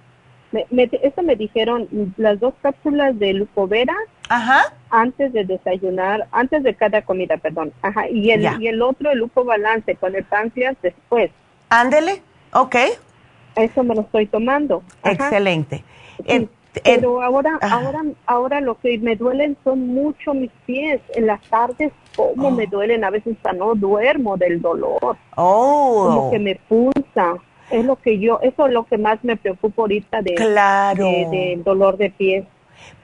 me, me, eso me dijeron las dos cápsulas de Lucovera Ajá. antes de desayunar, antes de cada comida, perdón. Ajá. Y el, y el otro, el Lupo Balance con el páncreas después. Ándele, ok. Eso me lo estoy tomando. Ajá. Excelente. Sí, el, pero el, ahora, ajá. ahora, ahora lo que me duelen son mucho mis pies. En las tardes, como oh. me duelen, a veces hasta no duermo del dolor. Oh. Como que me pulsa es lo que yo, eso es lo que más me preocupa ahorita de, claro. de, de dolor de pies.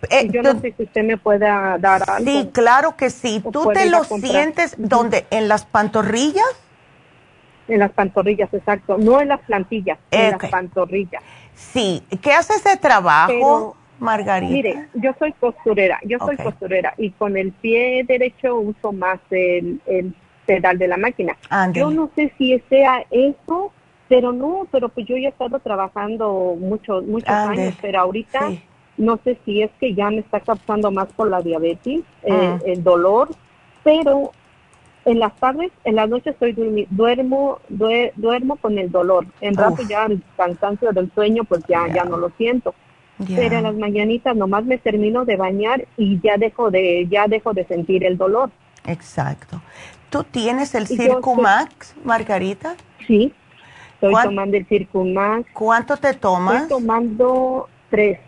Eh, yo no sé si usted me pueda dar algo. Sí, claro que sí. ¿Tú te lo sientes donde? ¿En las pantorrillas? En las pantorrillas, exacto. No en las plantillas, okay. en las pantorrillas. Sí. ¿Qué hace ese trabajo, Pero, Margarita? Mire, yo soy costurera, yo soy costurera y con el pie derecho uso más el, el pedal de la máquina. Andale. Yo no sé si sea eso pero no, pero pues yo ya he estado trabajando muchos muchos años, pero ahorita sí. No sé si es que ya me está causando más por la diabetes, Ah. eh, el dolor, pero en las tardes, en las noches estoy duermo, duer duermo con el dolor. En rato ya el cansancio del sueño, pues ya, yeah. ya no lo siento. Yeah. Pero en las mañanitas nomás me termino de bañar y ya dejo de, ya dejo de sentir el dolor. Exacto. ¿Tú tienes el Circumax, Margarita? Sí. Estoy tomando el Circumax. ¿Cuánto te tomas? Estoy tomando tres.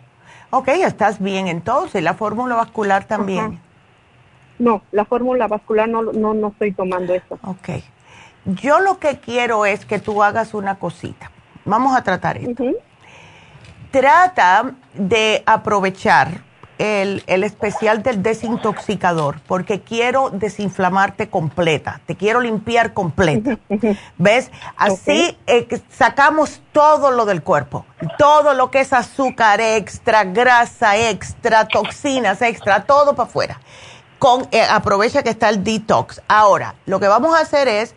Ok, estás bien entonces. ¿La fórmula vascular también? Ajá. No, la fórmula vascular no, no, no estoy tomando eso. Ok. Yo lo que quiero es que tú hagas una cosita. Vamos a tratar esto. Uh -huh. Trata de aprovechar el, el, especial del desintoxicador, porque quiero desinflamarte completa, te quiero limpiar completa. ¿Ves? Así okay. eh, sacamos todo lo del cuerpo, todo lo que es azúcar extra, grasa extra, toxinas extra, todo para afuera. Con, eh, aprovecha que está el detox. Ahora, lo que vamos a hacer es,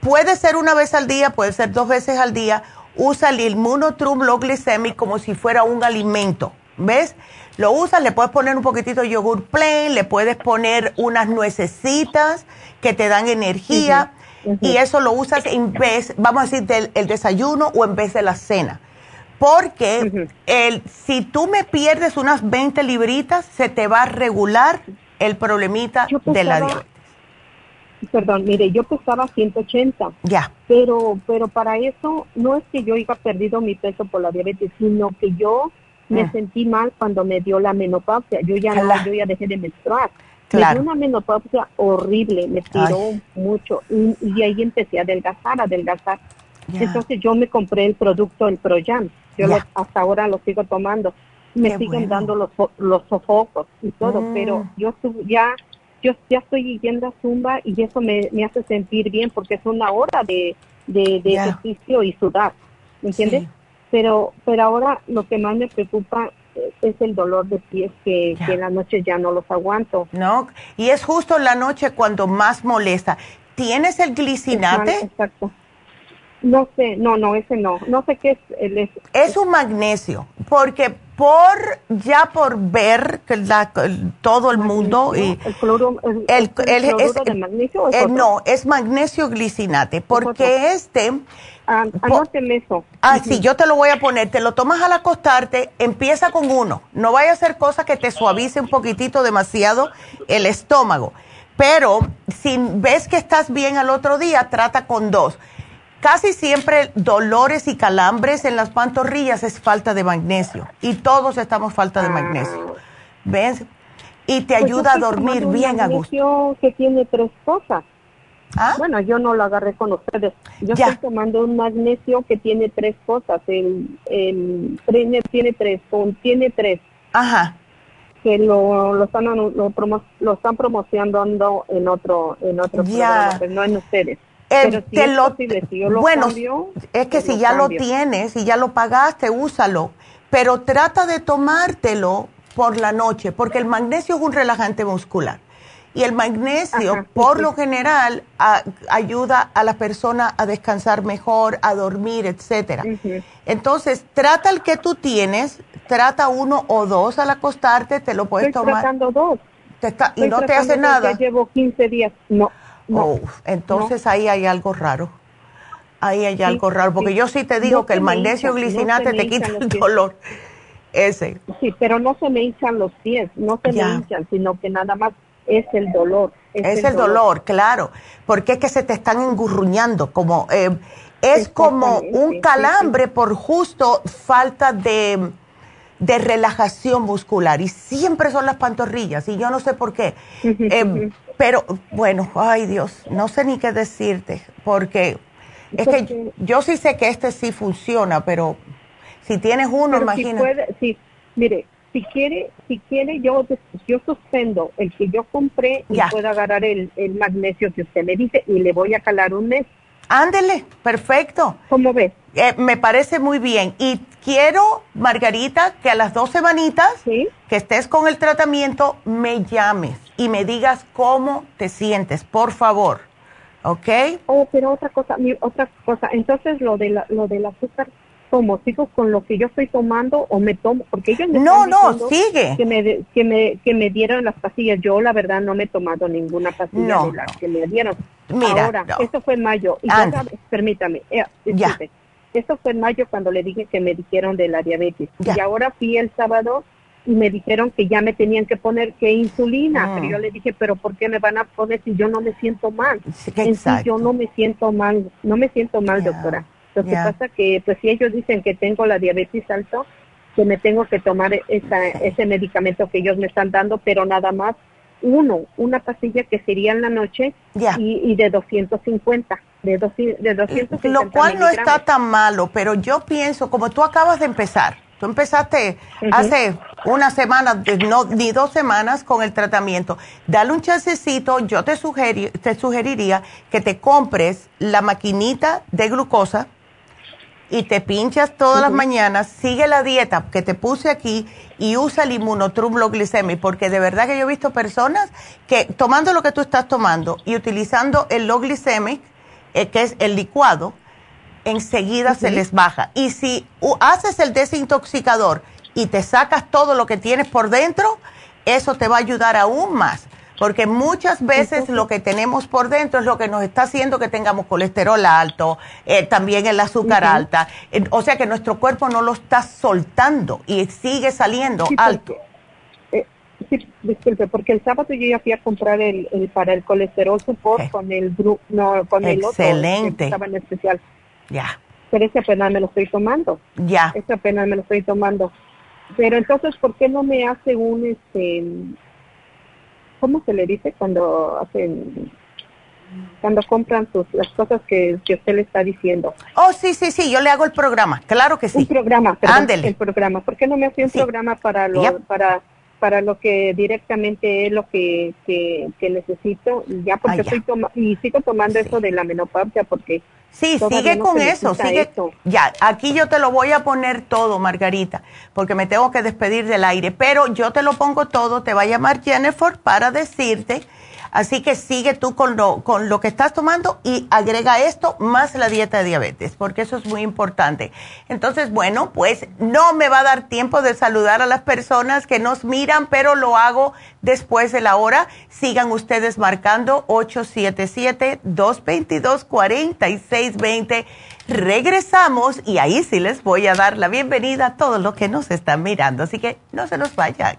puede ser una vez al día, puede ser dos veces al día, usa el inmunotrum low glycemic como si fuera un alimento. ¿Ves? Lo usas, le puedes poner un poquitito de yogur plain, le puedes poner unas nuecesitas que te dan energía uh -huh. Uh -huh. y eso lo usas en vez, vamos a decir, del el desayuno o en vez de la cena. Porque uh -huh. el, si tú me pierdes unas 20 libritas, se te va a regular el problemita pensaba, de la diabetes. Perdón, mire, yo pesaba 180. Ya. Pero, pero para eso no es que yo haya perdido mi peso por la diabetes, sino que yo me mm. sentí mal cuando me dio la menopausia. Yo ya no, yo ya dejé de menstruar. Claro. Me dio una menopausia horrible, me tiró Ay. mucho y, y, ahí empecé a adelgazar, a adelgazar. Yeah. Entonces yo me compré el producto, el Proyam. Yo yeah. lo, hasta ahora lo sigo tomando. Me Qué siguen bueno. dando los, los sofocos y todo, Mm. pero yo ya yo ya estoy yendo a Zumba y eso me, me hace sentir bien porque es una hora de, de, de Yeah. ejercicio y sudar, ¿me entiendes? Sí. Pero pero ahora lo que más me preocupa eh, es el dolor de pies que, en la noche ya no los aguanto. ¿No? Y es justo en la noche cuando más molesta. ¿Tienes el glicinate? Exacto. No sé, no, no, ese no. No sé qué es. El, es, Es un magnesio, porque por ya por ver que la- todo el mundo y el cloro, el, el, el- cloruro es- de magnesio. ¿o es eh, no, es magnesio glicinate, porque este Ah, anóteme eso. Ah, sí, yo te lo voy a poner. Te lo tomas al acostarte, empieza con uno. No vaya a hacer cosa que te suavice un poquitito demasiado el estómago. Pero si ves que estás bien al otro día, trata con dos. Casi siempre dolores y calambres en las pantorrillas es falta de magnesio. Y todos estamos falta de magnesio. ¿Ves? Y te Pues ayuda a dormir bien a gusto. magnesio que tiene tres cosas. ¿Ah? Bueno, yo no lo agarré con ustedes. Yo Ya. estoy tomando un magnesio que tiene tres cosas. El, el tiene, tiene tres, con, tiene tres Ajá. que lo, lo están lo, promo- lo están promocionando en otro en otro Ya. programa, pero no en ustedes. Eh, pero si te es lo- posible, si yo lo bueno, cambio, es que si ya cambio. lo tienes, si ya lo pagaste, úsalo. Pero trata de tomártelo por la noche, porque el magnesio es un relajante muscular. Y el magnesio, por lo general, ayuda a la persona a descansar mejor, a dormir, etcétera. Entonces, trata el que tú tienes, trata uno o dos al acostarte, te lo puedes Estoy tomar. tratando dos. y no te hace nada. Ya llevo 15 días. No. no entonces ahí hay algo raro. Ahí hay algo raro, porque yo sí te digo que el magnesio glicinate te quita el dolor. Ese. Sí, pero no se me hinchan los pies, no se me hinchan, sino que nada más es el dolor. Es, el, dolor. claro, porque es que se te están engurruñando, como eh, es como un calambre por justo falta de, de, relajación muscular y siempre son las pantorrillas y yo no sé por qué. Eh, pero bueno, ay Dios, no sé ni qué decirte, porque es que yo sí sé que este sí funciona, pero si tienes uno, imagínate. Si mire, si quiere, si quiere yo, yo suspendo el que yo compré y puedo agarrar el, magnesio que usted me dice y le voy a calar un mes. Ándele, perfecto. ¿Cómo ves? Eh, me parece muy bien. Y quiero, Margarita, que a las dos semanitas que estés con el tratamiento, me llames y me digas cómo te sientes, por favor. ¿Ok? Oh, pero otra cosa, otra cosa. Entonces, lo, de la, lo del azúcar tomo? ¿Sigo con lo que yo estoy tomando o me tomo? Porque ellos me No, no, sigue. Que me, que, me, que me dieron las pastillas. Yo, la verdad, no me he tomado ninguna pastilla de las que me dieron. Mira, Ahora, esto fue en mayo. Y permítame, eh, ya. Esto fue en mayo cuando le dije que me dijeron de la diabetes. Y ahora fui el sábado y me dijeron que ya me tenían que poner que insulina. Pero yo le dije, pero ¿por qué me van a poner si yo no me siento mal? en sí, yo no me siento mal, no me siento mal, doctora. Lo que pasa que, pues si ellos dicen que tengo la diabetes alto, que me tengo que tomar ese medicamento que ellos me están dando, pero nada más uno, una pastilla que sería en la noche y, de 250, de, de 250 Lo cual no está tan malo, pero yo pienso, como tú acabas de empezar, tú empezaste hace una semana, no, ni dos semanas con el tratamiento, dale un chancecito, yo te, te sugeriría que te compres la maquinita de glucosa, y te pinchas todas las mañanas, sigue la dieta que te puse aquí y usa el inmunotrum glicemic, porque de verdad que yo he visto personas que tomando lo que tú estás tomando y utilizando el low glycemic, eh, que es el licuado, enseguida se les baja. Y si haces el desintoxicador y te sacas todo lo que tienes por dentro, eso te va a ayudar aún más porque muchas veces lo que tenemos por dentro es lo que nos está haciendo que tengamos colesterol alto, eh, también el azúcar alta, o sea que nuestro cuerpo no lo está soltando y sigue saliendo alto. Eh, sí, disculpe, porque el sábado yo ya fui a comprar el, para el colesterol support con el no, con el otro que estaba en especial. Ya. Pero ese apenas me lo estoy tomando. Ya. Ese apenas me lo estoy tomando. Pero entonces, ¿por qué no me hace un este ¿cómo se le dice cuando hacen cuando compran sus, las cosas que, usted le está diciendo. Oh, sí, sí, sí, yo le hago el programa, claro que sí. Un programa, perdón, el programa. ¿Por qué no me hace un programa para lo, para para lo que directamente es lo que, que, necesito, ya porque estoy y sigo tomando eso de la menopausia porque... Sí, sigue con eso, sigue. Ya, aquí yo te lo voy a poner todo, Margarita, porque me tengo que despedir del aire, pero yo te lo pongo todo, te va a llamar Jennifer para decirte Así que sigue tú con lo, con lo que estás tomando y agrega esto más la dieta de diabetes, porque eso es muy importante. Entonces, bueno, pues no me va a dar tiempo de saludar a las personas que nos miran, pero lo hago después de la hora. Sigan ustedes marcando 877-222-4620. Regresamos y ahí sí les voy a dar la bienvenida a todos los que nos están mirando. Así que no se nos vayan.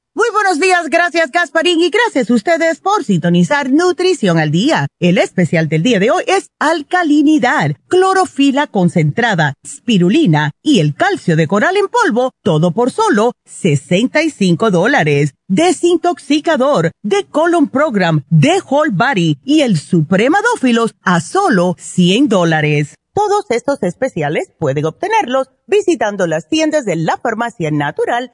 Muy buenos días, gracias Gasparín y gracias a ustedes por sintonizar Nutrición al Día. El especial del día de hoy es alcalinidad, clorofila concentrada, spirulina y el calcio de coral en polvo, todo por solo 65 dólares. Desintoxicador, de Colon Program, de Whole Body y el Supremadófilos a solo 100 dólares. Todos estos especiales pueden obtenerlos visitando las tiendas de la farmacia natural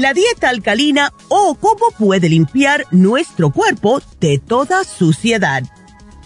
La dieta alcalina o cómo puede limpiar nuestro cuerpo de toda suciedad.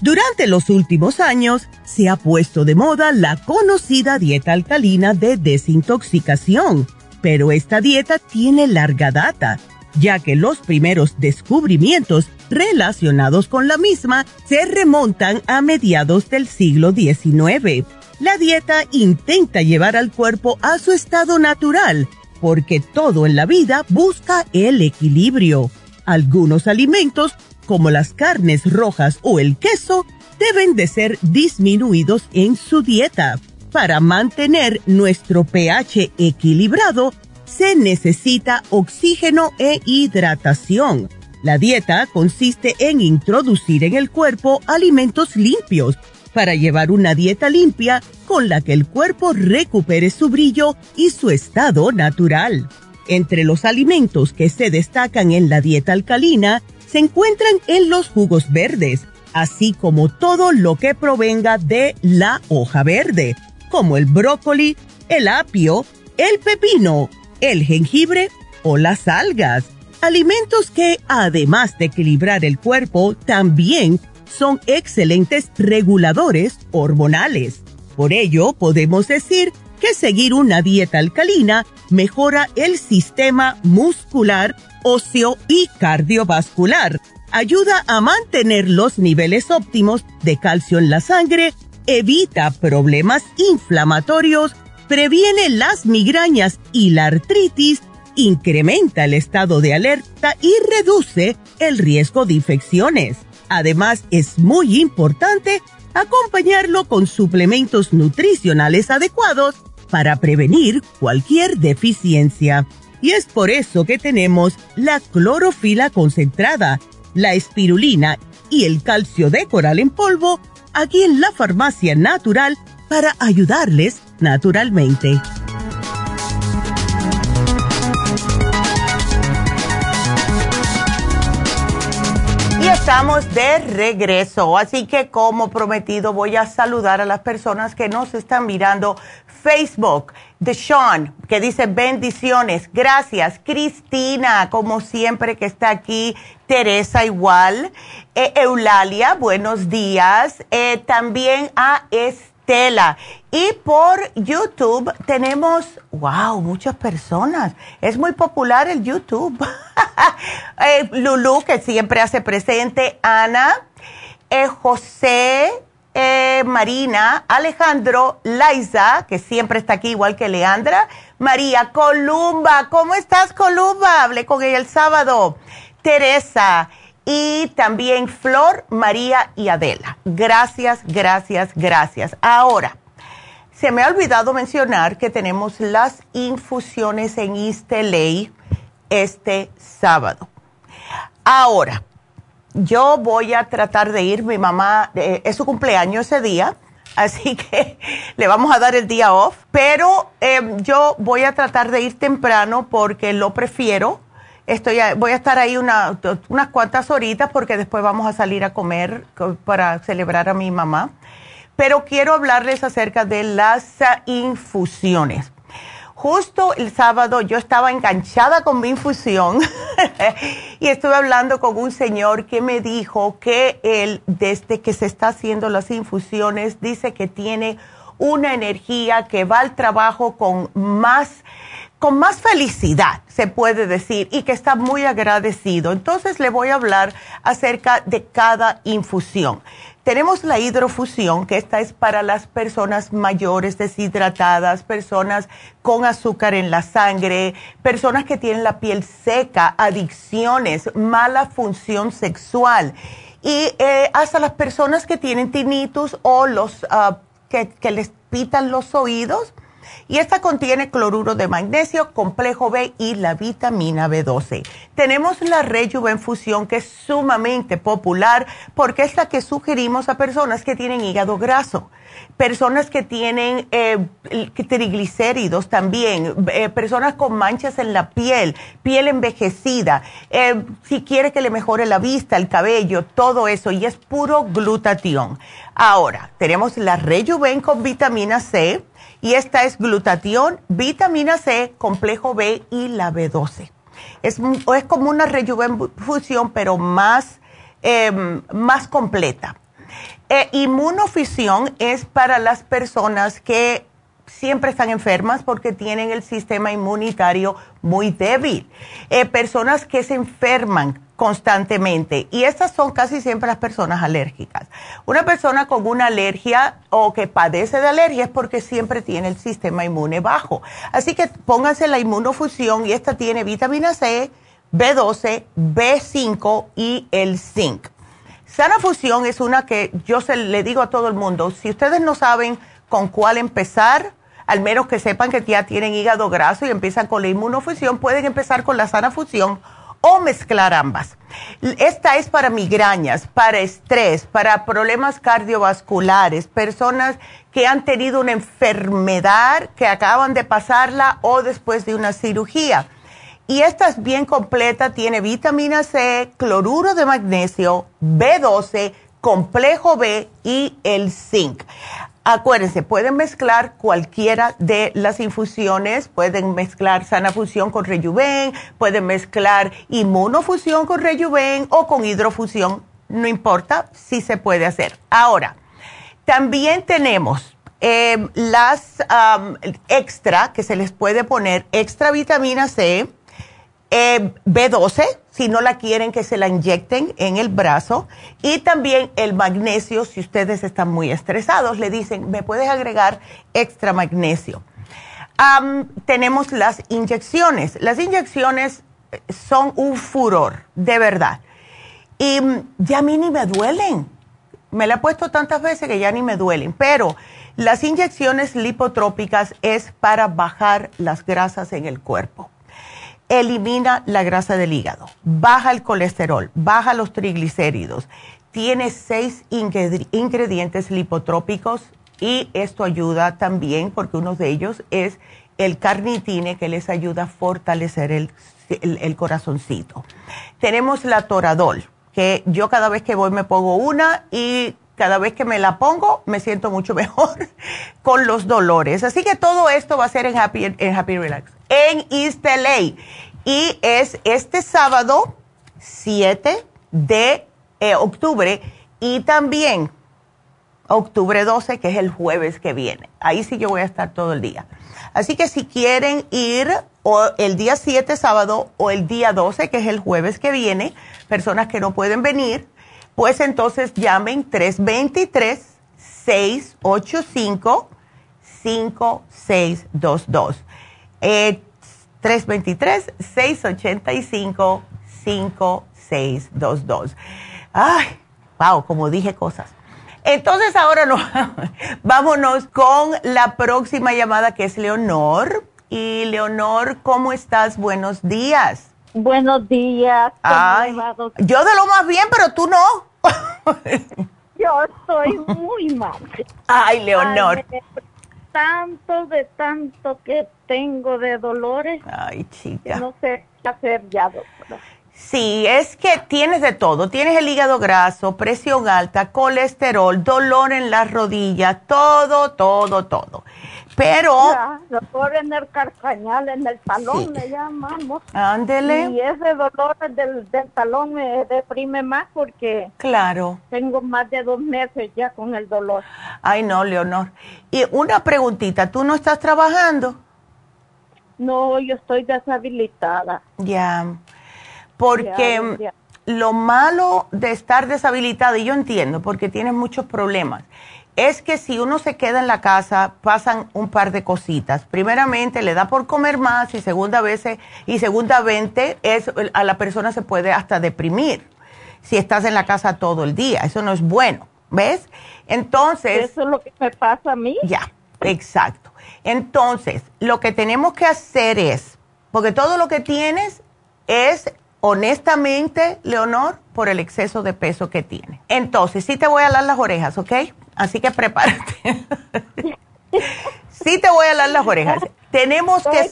Durante los últimos años se ha puesto de moda la conocida dieta alcalina de desintoxicación, pero esta dieta tiene larga data, ya que los primeros descubrimientos relacionados con la misma se remontan a mediados del siglo XIX. La dieta intenta llevar al cuerpo a su estado natural, porque todo en la vida busca el equilibrio. Algunos alimentos, como las carnes rojas o el queso, deben de ser disminuidos en su dieta. Para mantener nuestro pH equilibrado, se necesita oxígeno e hidratación. La dieta consiste en introducir en el cuerpo alimentos limpios para llevar una dieta limpia con la que el cuerpo recupere su brillo y su estado natural. Entre los alimentos que se destacan en la dieta alcalina se encuentran en los jugos verdes, así como todo lo que provenga de la hoja verde, como el brócoli, el apio, el pepino, el jengibre o las algas. Alimentos que, además de equilibrar el cuerpo, también son excelentes reguladores hormonales. Por ello, podemos decir que seguir una dieta alcalina mejora el sistema muscular, óseo y cardiovascular. Ayuda a mantener los niveles óptimos de calcio en la sangre, evita problemas inflamatorios, previene las migrañas y la artritis, incrementa el estado de alerta y reduce el riesgo de infecciones. Además, es muy importante acompañarlo con suplementos nutricionales adecuados para prevenir cualquier deficiencia. Y es por eso que tenemos la clorofila concentrada, la espirulina y el calcio de coral en polvo aquí en la farmacia natural para ayudarles naturalmente. Estamos de regreso, así que como prometido voy a saludar a las personas que nos están mirando. Facebook, de Sean, que dice bendiciones, gracias. Cristina, como siempre que está aquí. Teresa igual. Eh, Eulalia, buenos días. Eh, también a este Tela. Y por YouTube tenemos, wow, muchas personas. Es muy popular el YouTube. eh, Lulu, que siempre hace presente, Ana, eh, José, eh, Marina, Alejandro, Laiza, que siempre está aquí igual que Leandra, María Columba, ¿cómo estás Columba? Hablé con ella el sábado. Teresa, y también Flor, María y Adela. Gracias, gracias, gracias. Ahora, se me ha olvidado mencionar que tenemos las infusiones en Isteley este sábado. Ahora, yo voy a tratar de ir, mi mamá, eh, es su cumpleaños ese día, así que le vamos a dar el día off, pero em, yo voy a tratar de ir temprano porque lo prefiero. Estoy voy a estar ahí unas cuantas horitas porque después vamos a salir a comer para celebrar a mi mamá. Pero quiero hablarles acerca de las infusiones. Justo el sábado yo estaba enganchada con mi infusión y estuve hablando con un señor que me dijo que él, desde que se está haciendo las infusiones, dice que tiene una energía que va al trabajo con más, con más felicidad, se puede decir, y que está muy agradecido. Entonces le voy a hablar acerca de cada infusión. Tenemos la hidrofusión, que esta es para las personas mayores deshidratadas, personas con azúcar en la sangre, personas que tienen la piel seca, adicciones, mala función sexual y eh, hasta las personas que tienen tinnitus o los que, que les pitan los oídos y esta contiene cloruro de magnesio, complejo B y la vitamina B12. Tenemos la Rejuvenfusión que es sumamente popular porque es la que sugerimos a personas que tienen hígado graso, personas que tienen eh, triglicéridos también, eh, personas con manchas en la piel, piel envejecida, eh, si quiere que le mejore la vista, el cabello, todo eso y es puro glutatión. Ahora, tenemos la Rejuven con vitamina C y esta es glutatión, vitamina C, complejo B y la B12. Es, es como una rejuvenfusión, pero más, em, más completa. Eh, inmunofisión es para las personas que siempre están enfermas porque tienen el sistema inmunitario muy débil. Eh, personas que se enferman constantemente. Y estas son casi siempre las personas alérgicas. Una persona con una alergia o que padece de alergia es porque siempre tiene el sistema inmune bajo. Así que pónganse la inmunofusión y esta tiene vitamina C, B12, B5 y el zinc. Sana Fusión es una que yo se le digo a todo el mundo, si ustedes no saben con cuál empezar, al menos que sepan que ya tienen hígado graso y empiezan con la inmunofusión, pueden empezar con la Sana Fusión o mezclar ambas. Esta es para migrañas, para estrés, para problemas cardiovasculares, personas que han tenido una enfermedad, que acaban de pasarla o después de una cirugía. Y esta es bien completa, tiene vitamina C, cloruro de magnesio, B12, complejo B y el zinc. Acuérdense, pueden mezclar cualquiera de las infusiones, pueden mezclar sana fusión con rejuven, pueden mezclar inmunofusión con rejuven o con hidrofusión, no importa, si se puede hacer. Ahora, también tenemos em, las extra que se les puede poner, extra vitamina C, eh, B12, si no la quieren que se la inyecten en el brazo, y también el magnesio, si ustedes están muy estresados, le dicen, me puedes agregar extra magnesio. tenemos las inyecciones. Las inyecciones eh, son un furor, de verdad. Y mm, ya a mí ni me duelen. Me la he puesto tantas veces que ya ni me duelen. Pero las inyecciones lipotrópicas es para bajar las grasas en el cuerpo elimina la grasa del hígado, baja el colesterol, baja los triglicéridos, tiene seis ingredientes lipotrópicos y esto ayuda también porque uno de ellos es el carnitine que les ayuda a fortalecer el, el corazoncito. Tenemos la toradol, que yo cada vez que voy me pongo una y cada vez que me la pongo me siento mucho mejor con los dolores. Así que todo esto va a ser en Happy, en Happy Relax, en East LA. Y es este sábado 7 de eh, octubre y también octubre 12, que es el jueves que viene. Ahí sí yo voy a estar todo el día. Así que si quieren ir o el día 7 sábado o el día 12, que es el jueves que viene, personas que no pueden venir, pues entonces llamen 323-685-5622. Eh, 323-685-5622. Ay, wow, como dije cosas. Entonces ahora no, vámonos con la próxima llamada que es Leonor. Y Leonor, ¿cómo estás? Buenos días. Buenos días. Ay, yo de lo más bien, pero tú no. yo estoy muy mal. Ay, Leonor. tanto de tanto que tengo de dolores. Ay, chica. no sé qué hacer ya, doctora. Sí, es que tienes de todo. Tienes el hígado graso, presión alta, colesterol, dolor en las rodillas, todo, todo, todo. Pero... Ya, dolor en el carcañal, en el talón le llamamos. Ándele. Y ese dolor del, del talón me deprime más porque... Claro. Tengo más de dos meses ya con el dolor. Ay, no, Leonor. Y una preguntita, ¿tú no estás trabajando? No, yo estoy deshabilitada. Ya. Porque lo malo de estar deshabilitada, y yo entiendo, porque tienes muchos problemas, es que si uno se queda en la casa, pasan un par de cositas. Primeramente, le da por comer más y segunda vez, y segundamente, es, a la persona se puede hasta deprimir si estás en la casa todo el día. Eso no es bueno, ¿ves? Entonces... Eso es lo que me pasa a mí. Ya, exacto. Entonces, lo que tenemos que hacer es, porque todo lo que tienes es honestamente, Leonor, por el exceso de peso que tiene. Entonces, sí te voy a alar las orejas, ¿ok? Así que prepárate. sí te voy a alar las orejas. Tenemos que...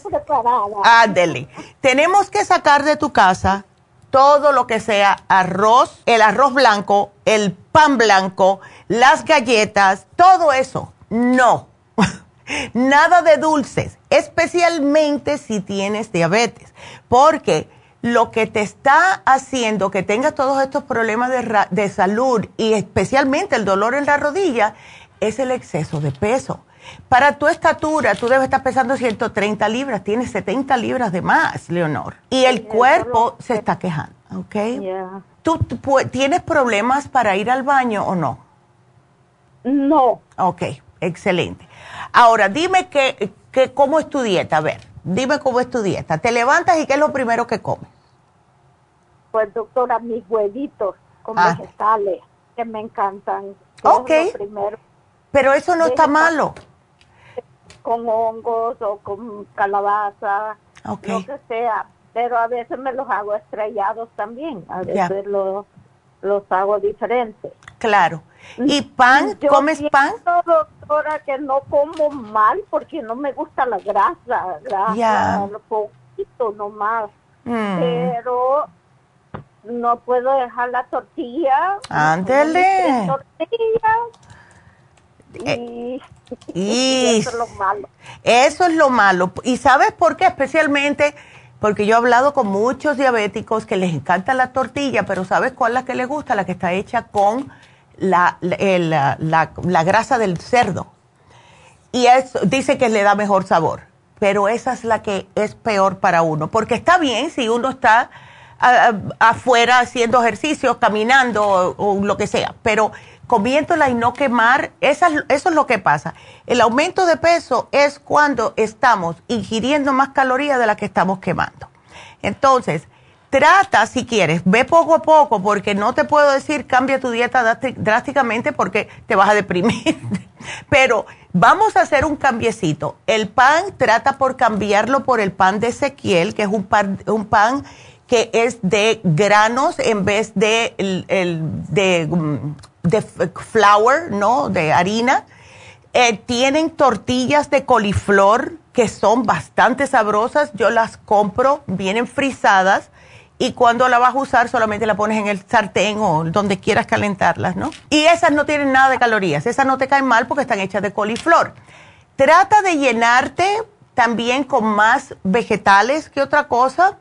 Ándele. Tenemos que sacar de tu casa todo lo que sea arroz, el arroz blanco, el pan blanco, las galletas, todo eso. No. Nada de dulces, especialmente si tienes diabetes, porque lo que te está haciendo que tengas todos estos problemas de, salud y especialmente el dolor en la rodilla es el exceso de peso. Para tu estatura, tú debes estar pesando 130 libras, tienes 70 libras de más, Leonor. Y el cuerpo se está quejando, ¿ok? ¿Tú, tienes problemas para ir al baño o no? No. Ok, excelente. Ahora, dime que, que, cómo es tu dieta, a ver. Dime cómo es tu dieta. ¿Te levantas y qué es lo primero que comes? Pues doctora, mis huevitos con ah. vegetales que me encantan. Ok. Pero eso no está malo. Con hongos o con calabaza, lo que sea. Pero a veces me los hago estrellados también. A veces los, los hago diferentes. Claro. ¿Y pan? ¿Comes pan? doctora, que no como mal porque no me gusta la grasa. Grasa, lo poquito nomás. Mm. Pero no puedo dejar la tortilla. Ándele. Tortilla. Eh, y, eso es lo malo. Eso es lo malo. ¿Y sabes por qué? Especialmente porque yo he hablado con muchos diabéticos que les encanta la tortilla, pero ¿sabes cuál es la que les gusta? La que está hecha con la, la, grasa del cerdo. Y eso dice que le da mejor sabor, pero esa es la que es peor para uno, porque está bien si uno está afuera haciendo ejercicios, caminando o, lo que sea, pero comiéndola y no quemar, eso es lo que pasa. El aumento de peso es cuando estamos ingiriendo más calorías de las que estamos quemando. Entonces, trata si quieres, ve poco a poco, porque no te puedo decir cambia tu dieta drásticamente porque te vas a deprimir. Pero vamos a hacer un cambiecito. El pan trata por cambiarlo por el pan de Ezequiel, que es un pan, un pan que es de granos en vez de, de, mm, flour, ¿no? De harina. Eh, tienen tortillas de coliflor que son bastante sabrosas. Yo las compro, vienen frisadas y cuando la vas a usar solamente la pones en el sartén o donde quieras calentarlas, ¿no? Y esas no tienen nada de calorías, esas no te caen mal porque están hechas de coliflor. Trata de llenarte también con más vegetales que otra cosa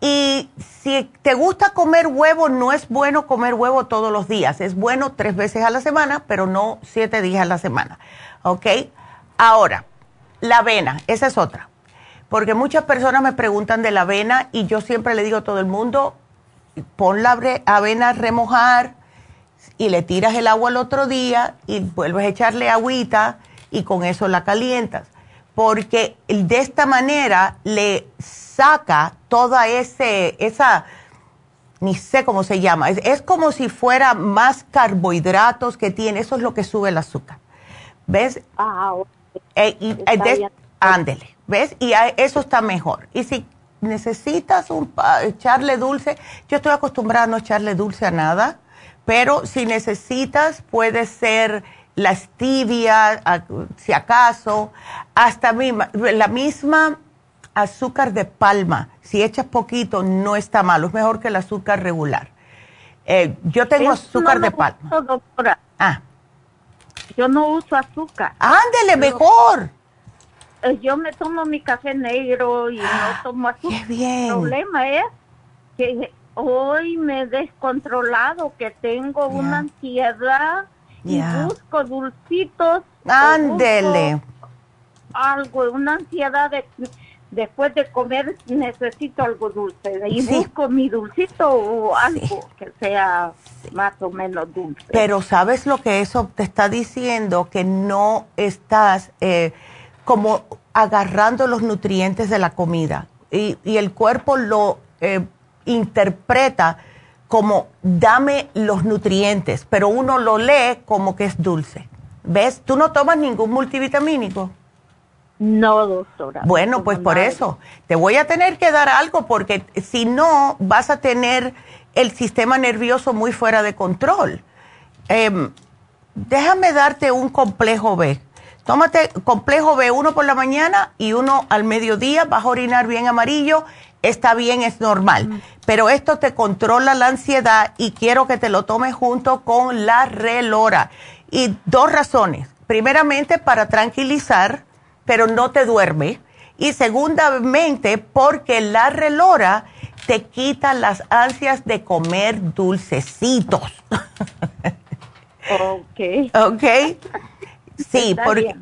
y si te gusta comer huevo, no es bueno comer huevo todos los días. Es bueno tres veces a la semana, pero no siete días a la semana. ¿Ok? Ahora, la avena, esa es otra. Porque muchas personas me preguntan de la avena y yo siempre le digo a todo el mundo, pon la avena a remojar y le tiras el agua al otro día y vuelves a echarle agüita y con eso la calientas. Porque de esta manera le saca toda ese, esa, ni sé cómo se llama, es, como si fuera más carbohidratos que tiene, eso es lo que sube el azúcar. ¿Ves? Ah, eh, y, eh, ándele, ¿ves? Y eso está mejor. Y si necesitas un, echarle dulce, yo estoy acostumbrada a no echarle dulce a nada, pero si necesitas, puede ser la stevia, si acaso, hasta la misma azúcar de palma. Si echas poquito, no está malo, es mejor que el azúcar regular. Eh, yo tengo azúcar de palma. doctora. Ah. Yo no uso azúcar. Ándele, mejor. Eh, yo me tomo mi café negro y no ah, tomo azúcar. bien. El problema es que hoy me he descontrolado, que tengo una ansiedad y busco dulcitos. Ándele. Algo, una ansiedad de después de comer necesito algo dulce y busco mi dulcito o algo que sea más o menos dulce. Pero sabes lo que eso te está diciendo, que no estás eh, como agarrando los nutrientes de la comida y, el cuerpo lo eh, interpreta como dame los nutrientes, pero uno lo lee como que es dulce. ¿Ves? ¿Tú no tomas ningún multivitamínico? No, doctora. Bueno, pues por eso, te voy a tener que dar algo porque si no vas a tener el sistema nervioso muy fuera de control. Em, déjame darte un complejo B. Tómate complejo B uno por la mañana y uno al mediodía, vas a orinar bien amarillo, está bien, es normal. Pero esto te controla la ansiedad y quiero que te lo tomes junto con la relora. Y dos razones. Primeramente, para tranquilizar pero no te duerme. Y segundamente, porque la relora te quita las ansias de comer dulcecitos. ok. Ok. Sí, porque,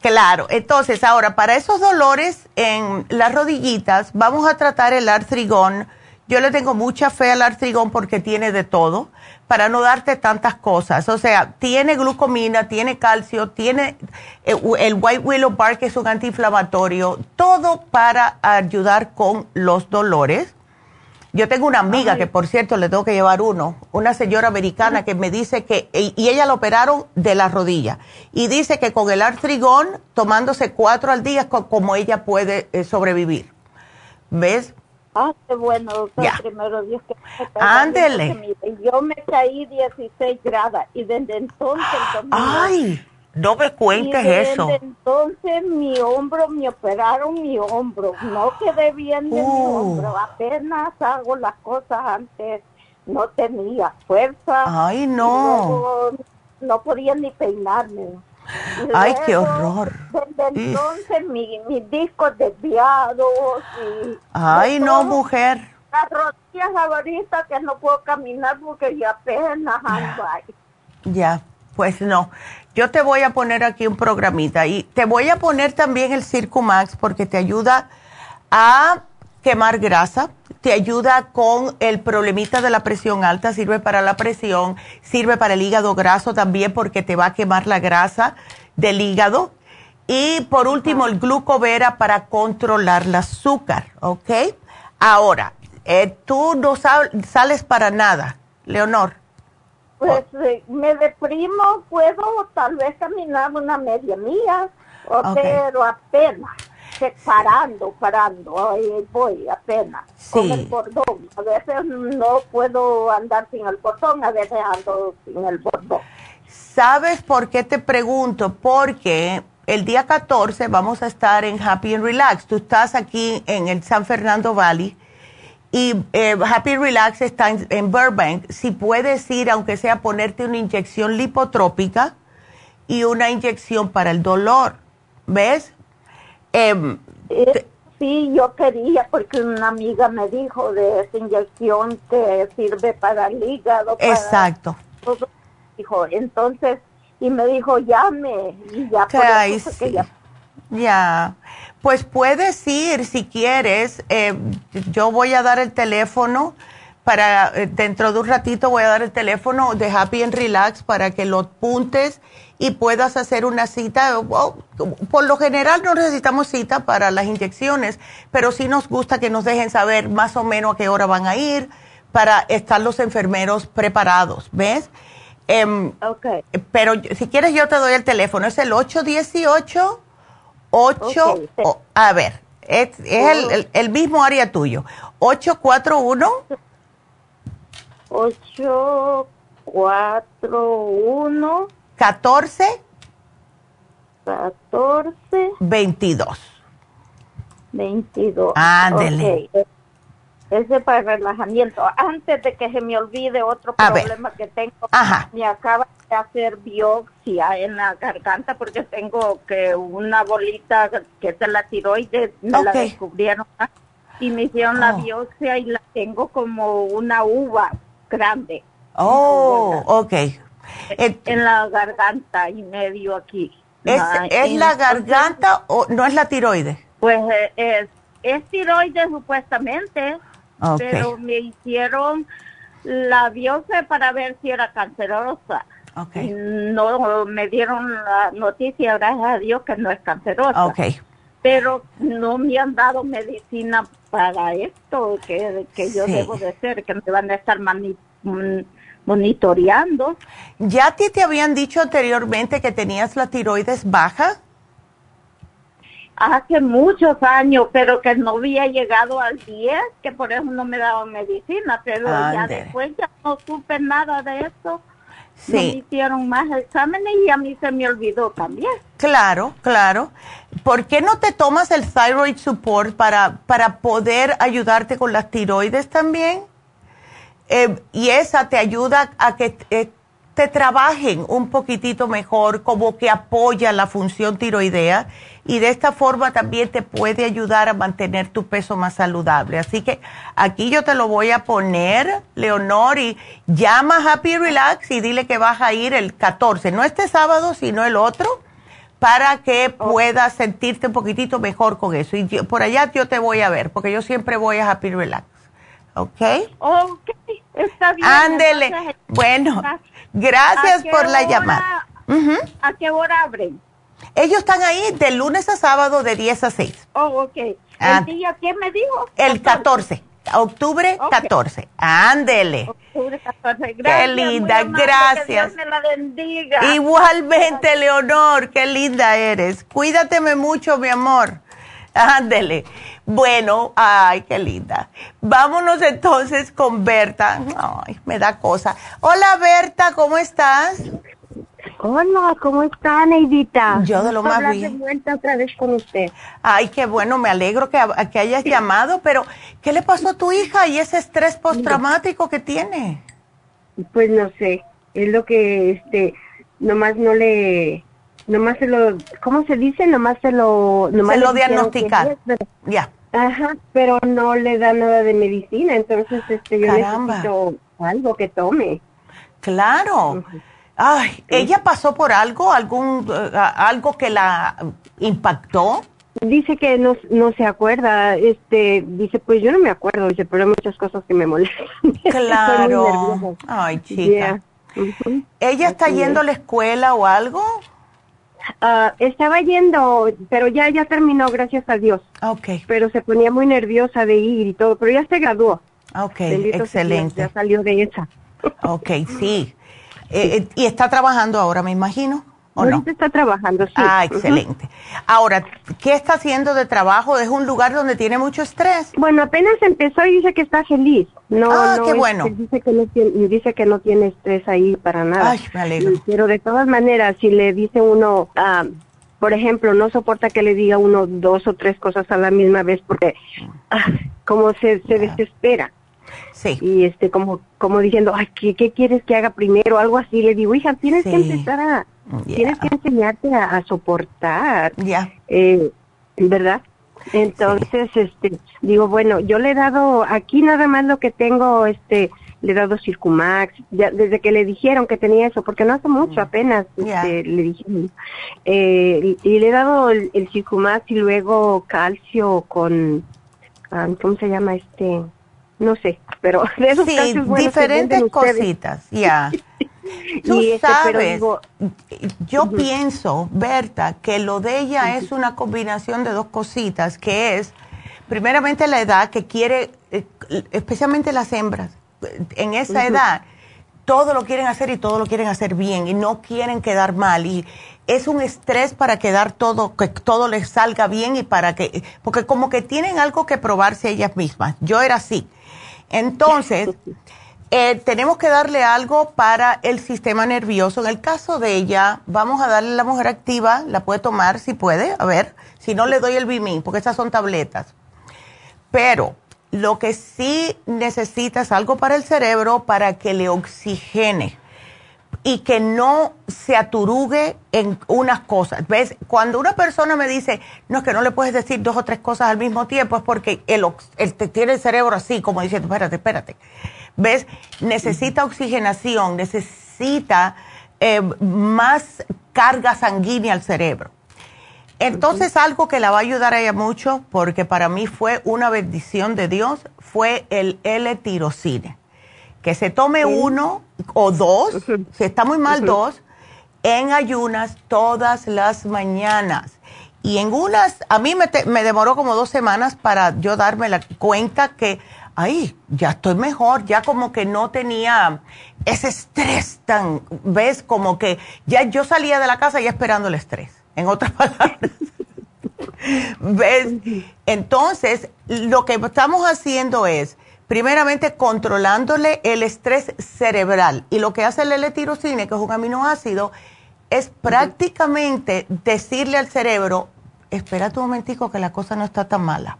claro. Entonces, ahora, para esos dolores en las rodillitas, vamos a tratar el artrigón. Yo le tengo mucha fe al artrigón porque tiene de todo para no darte tantas cosas. O sea, tiene glucomina, tiene calcio, tiene eh, el white willow bark que es un antiinflamatorio, todo para ayudar con los dolores. Yo tengo una amiga que, por cierto, le tengo que llevar uno, una señora americana que me dice que, y ella la operaron de la rodilla, y dice que con el artrigón, tomándose cuatro al día, como ella puede eh, sobrevivir. ¿Ves? Ah, qué bueno, doctor, primero Dios que Ándele. Yo me caí 16 grados y desde entonces... ¡Ay! No me cuentes eso. Desde entonces mi hombro, me operaron mi hombro. No quedé bien de mi uh. hombro. Apenas hago las cosas antes. No tenía fuerza. ¡Ay, no! no podía ni peinarme. Ay, qué horror. Desde entonces mi, mis discos desviados. Y Ay, no, mujer. Las rodillas ahorita que no puedo caminar porque ya apenas ando ahí. Ya, pues no. Yo te voy a poner aquí un programita y te voy a poner también el Circumax porque te ayuda a quemar grasa, te ayuda con el problemita de la presión alta, sirve para la presión, sirve para el hígado graso también porque te va a quemar la grasa del hígado. Y por último, el glucovera para controlar el azúcar, ¿ok? Ahora, eh, tú no sales para nada, Leonor. Pues eh, me deprimo, puedo tal vez caminar una media mía, pero apenas parando, parando, ahí voy apenas con el bordón. A veces no puedo andar sin el bordón, a veces ando sin el bordón. ¿Sabes por qué te pregunto? Porque el día 14 vamos a estar en Happy and Relax. Tú estás aquí en el San Fernando Valley y eh, Happy Relax está en, en, Burbank. Si puedes ir, aunque sea ponerte una inyección lipotrópica y una inyección para el dolor, ¿ves? Eh, sí, yo quería porque una amiga me dijo de esa inyección que sirve para el hígado. Exacto. dijo, entonces, y me dijo, llame. Y ya, ya. Pues puedes ir si quieres. Eh, yo voy a dar el teléfono para, eh, dentro de un ratito voy a dar el teléfono de Happy and Relax para que lo apuntes y puedas hacer una cita. por lo general no necesitamos cita para las inyecciones, pero sí nos gusta que nos dejen saber más o menos a qué hora van a ir para estar los enfermeros preparados, ¿ves? Um, Pero si quieres yo te doy el teléfono, es el 818 8 a ver, es, el, el, mismo área tuyo. 841 8 4, 1. 14. 14. 22. 22. Ándele. Okay. Ese para el relajamiento. Antes de que se me olvide otro A problema ver. que tengo, Ajá. me acaba de hacer biopsia en la garganta porque tengo que una bolita que es de la tiroides, me la descubrieron y me hicieron la Oh. biopsia y la tengo como una uva grande Oh, ok. Eh, en la garganta y medio aquí. ¿Es, Ah, es la garganta o no es la tiroides? Pues eh, es, es tiroides supuestamente, pero me hicieron la biopsia para ver si era cancerosa. Ok. Y No me dieron la noticia, gracias a Dios, que no es cancerosa. Pero no me han dado medicina para esto que, que yo Sí. debo de ser, que me van a estar mani- mm, monitoreando. ¿Ya a ti te habían dicho anteriormente que tenías la tiroides baja? Hace muchos años, pero que no había llegado al 10, que por eso no me daban medicina, pero ya después ya no supe nada de eso. No me Sí, hicieron más exámenes y a mí se me olvidó también. claro, claro. ¿Por qué no te tomas el thyroid support para, para poder ayudarte con las tiroides también? Eh, y esa te ayuda a que eh, te trabajen un poquitito mejor, como que apoya la función tiroidea y de esta forma también te puede ayudar a mantener tu peso más saludable. Así que aquí yo te lo voy a poner, Leonor, y llama a Happy Relax y dile que vas a ir el 14, no este sábado, sino el otro, para que puedas sentirte un poquitito mejor con eso. Y yo- por allá yo te voy a ver, porque yo siempre voy a Happy Relax. ¿Ok? Ok, está bien. Ándele. Bueno, ¿a gracias qué por la hora- llamada. Ujú. ¿A qué hora abren? Ellos están ahí de lunes a sábado de 10 a 6. Oh, ok. ¿El Ah. día quién me dijo? El 14, octubre Ok. 14. Ándele. Octubre 14. Gracias, muy linda, amable, Que gracias. Dios me la bendiga. Igualmente, Leonor, qué linda eres. Cuídateme mucho, mi amor. Ándele. Bueno, ay, qué linda. Vámonos entonces con Berta. Ay, me da cosa. Hola, Berta, ¿cómo estás? Hola, ¿cómo está, Neidita? Yo de lo más bien. de vuelta otra vez con usted. Ay, qué bueno, me alegro que, que hayas llamado, pero ¿qué le pasó a tu hija y ese estrés postraumático que tiene? Pues no sé, es lo que, este, nomás no le, nomás se lo, ¿cómo se dice? Nomás se lo, nomás Se lo pero- Ya. Ajá, pero no le da nada de medicina, entonces, este, yo Caramba. necesito algo que tome. Claro. Ay, ¿ella pasó por algo, algún, eh, algo que la impactó? Dice que no, no se acuerda, este, dice, pues yo no me acuerdo, dice, pero hay muchas cosas que me molestan. Claro. Ay, chica. Yeah. ¿Ella está Así yendo a la escuela o algo? Ah, estaba yendo, pero ya ya terminó, gracias a Dios. Ok, Pero se ponía muy nerviosa de ir y todo, pero ya se graduó. ok, Bendito sea Dios, excelente. Ya salió de esa. Ok, sí. Eh, eh, ¿Y está trabajando ahora, me imagino? ¿O no? Está trabajando, sí. Ah, excelente. Ahora, ¿qué está haciendo de trabajo? ¿Es un lugar donde tiene mucho estrés? Bueno, apenas empezó y dice que está feliz. No, Ah, no, qué bueno. Dice que no tiene, dice que no tiene estrés ahí para nada. Ay, me alegro. Pero de todas maneras, si le dice uno, ah, por ejemplo, no soporta que le diga uno dos o tres cosas a la misma vez porque ah, como se, se desespera. Sí. y este como como diciendo ay ¿qué, qué quieres que haga primero algo así le digo hija tienes que empezar a tienes que enseñarte a, a soportar Ya. eh, verdad entonces este digo bueno yo le he dado aquí nada más lo que tengo este le he dado Circumax ya desde que le dijeron que tenía eso porque no hace mucho apenas Mm. Ya. este, le dijeron eh, y, y le he dado el, el Circumax y luego calcio con ah, cómo se llama este no sé pero de esos Sí, calcios buenos diferentes cositas, ya. Tú Y este, pero sabes, digo- yo pienso, Berta, que lo de ella es una combinación de dos cositas, que es, primeramente la edad que quiere, eh, especialmente las hembras, en esa edad, todo lo quieren hacer y todo lo quieren hacer bien y no quieren quedar mal y es un estrés para quedar todo, que todo les salga bien y para que, porque como que tienen algo que probarse ellas mismas. Yo era así. Entonces, Eh, tenemos que darle algo para el sistema nervioso. En el caso de ella, vamos a darle la mujer activa, la puede tomar si puede, a ver, si no le doy el Bimin, porque estas son tabletas. Pero lo que sí necesita es algo para el cerebro para que le oxigene y que no se aturugue en unas cosas. ¿Ves? Cuando una persona me dice, no es que no le puedes decir dos o tres cosas al mismo tiempo, es porque él, tiene el cerebro así, como diciendo, espérate, espérate. ¿Ves? Necesita oxigenación, necesita eh, más carga sanguínea al cerebro. Entonces, algo que la va a ayudar a ella mucho, porque para mí fue una bendición de Dios, fue el L-tirocine. Que se tome uno o dos, si está muy mal, dos, en ayunas todas las mañanas. Y en unas, a mí me, me demoró como dos semanas para yo darme la cuenta que ay, ya estoy mejor, ya como que no tenía ese estrés tan, ves, como que ya yo salía de la casa ya esperando el estrés, en otras palabras. ¿Ves? Entonces, lo que estamos haciendo es, primeramente, controlándole el estrés cerebral. Y lo que hace el L-tirocine, que es un aminoácido, es prácticamente decirle al cerebro, espera un momentico que la cosa no está tan mala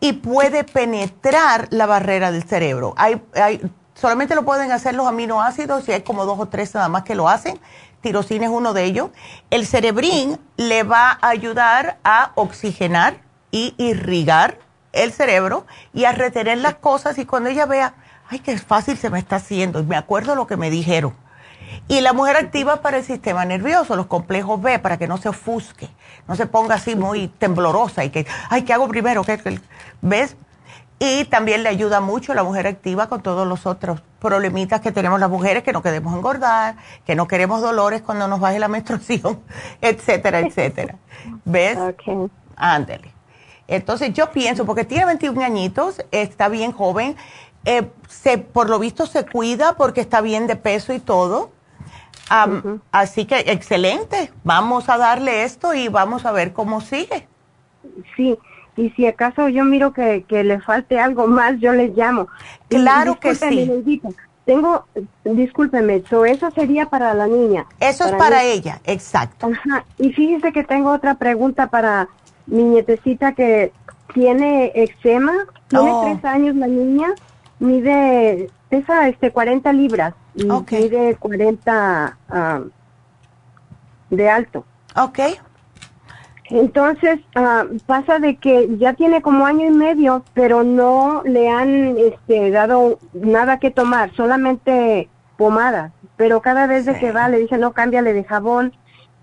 y puede penetrar la barrera del cerebro. Hay, hay, solamente lo pueden hacer los aminoácidos y hay como dos o tres nada más que lo hacen. Tirosina es uno de ellos. El cerebrín le va a ayudar a oxigenar y irrigar el cerebro y a retener las cosas y cuando ella vea, ay, qué fácil se me está haciendo, y me acuerdo lo que me dijeron y la mujer activa para el sistema nervioso, los complejos B, para que no se ofusque, no se ponga así muy temblorosa y que, ay, ¿qué hago primero? ¿Qué, ¿Ves? Y también le ayuda mucho la mujer activa con todos los otros problemitas que tenemos las mujeres, que no queremos engordar, que no queremos dolores cuando nos baje la menstruación, etcétera, etcétera. ¿Ves? Ándele. Entonces yo pienso, porque tiene 21 añitos, está bien joven, eh, se, por lo visto se cuida porque está bien de peso y todo. Así que excelente, vamos a darle esto y vamos a ver cómo sigue. Sí, y si acaso yo miro que, le falte algo más, yo les llamo. Claro que sí. Tengo, discúlpeme, eso sería para la niña. Eso es para ella, exacto. Ajá. Y fíjese que tengo otra pregunta para mi nietecita que tiene eczema, tiene oh. tres años la niña mide, pesa este 40 libras y mide 40 de alto. Ok. Entonces pasa de que ya tiene como año y medio, pero no le han este, dado nada que tomar, solamente pomada. Pero cada vez de que va le dice no cámbiale de jabón,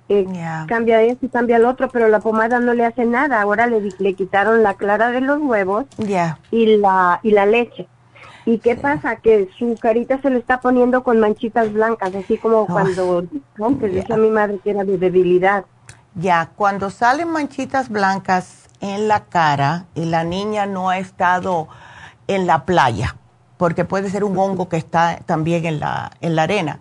eh, cambia esto y cambia el otro, pero la pomada no le hace nada. Ahora le, le quitaron la clara de los huevos y la y la leche. ¿Y qué pasa? Que su carita se le está poniendo con manchitas blancas, así como cuando, ¿no? Que dice a mi madre que era de debilidad. Ya, cuando salen manchitas blancas en la cara y la niña no ha estado en la playa, porque puede ser un hongo que está también en la, en la arena,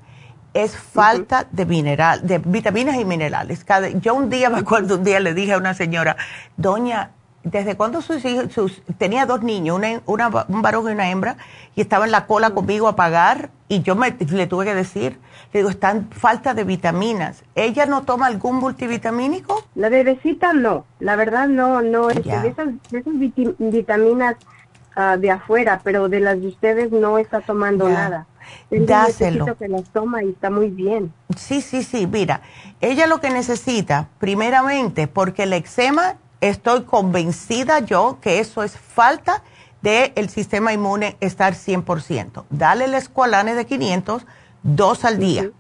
es falta de mineral, de vitaminas y minerales. Cada, yo un día me acuerdo, un día le dije a una señora, doña, desde cuando sus hijos, sus, tenía dos niños, una, un varón y una hembra, y estaba en la cola conmigo a pagar, y yo me, le tuve que decir, le digo, están falta de vitaminas. ¿Ella no toma algún multivitamínico? La bebecita no, la verdad no, no, es de esas, vitaminas ah, de afuera, pero de las de ustedes no está tomando nada. Dáselo. que las toma y está muy bien. Sí, sí, sí, mira, ella lo que necesita, primeramente, porque el eczema estoy convencida yo que eso es falta del sistema inmune estar 100%. Dale el escualane de 500, dos al día.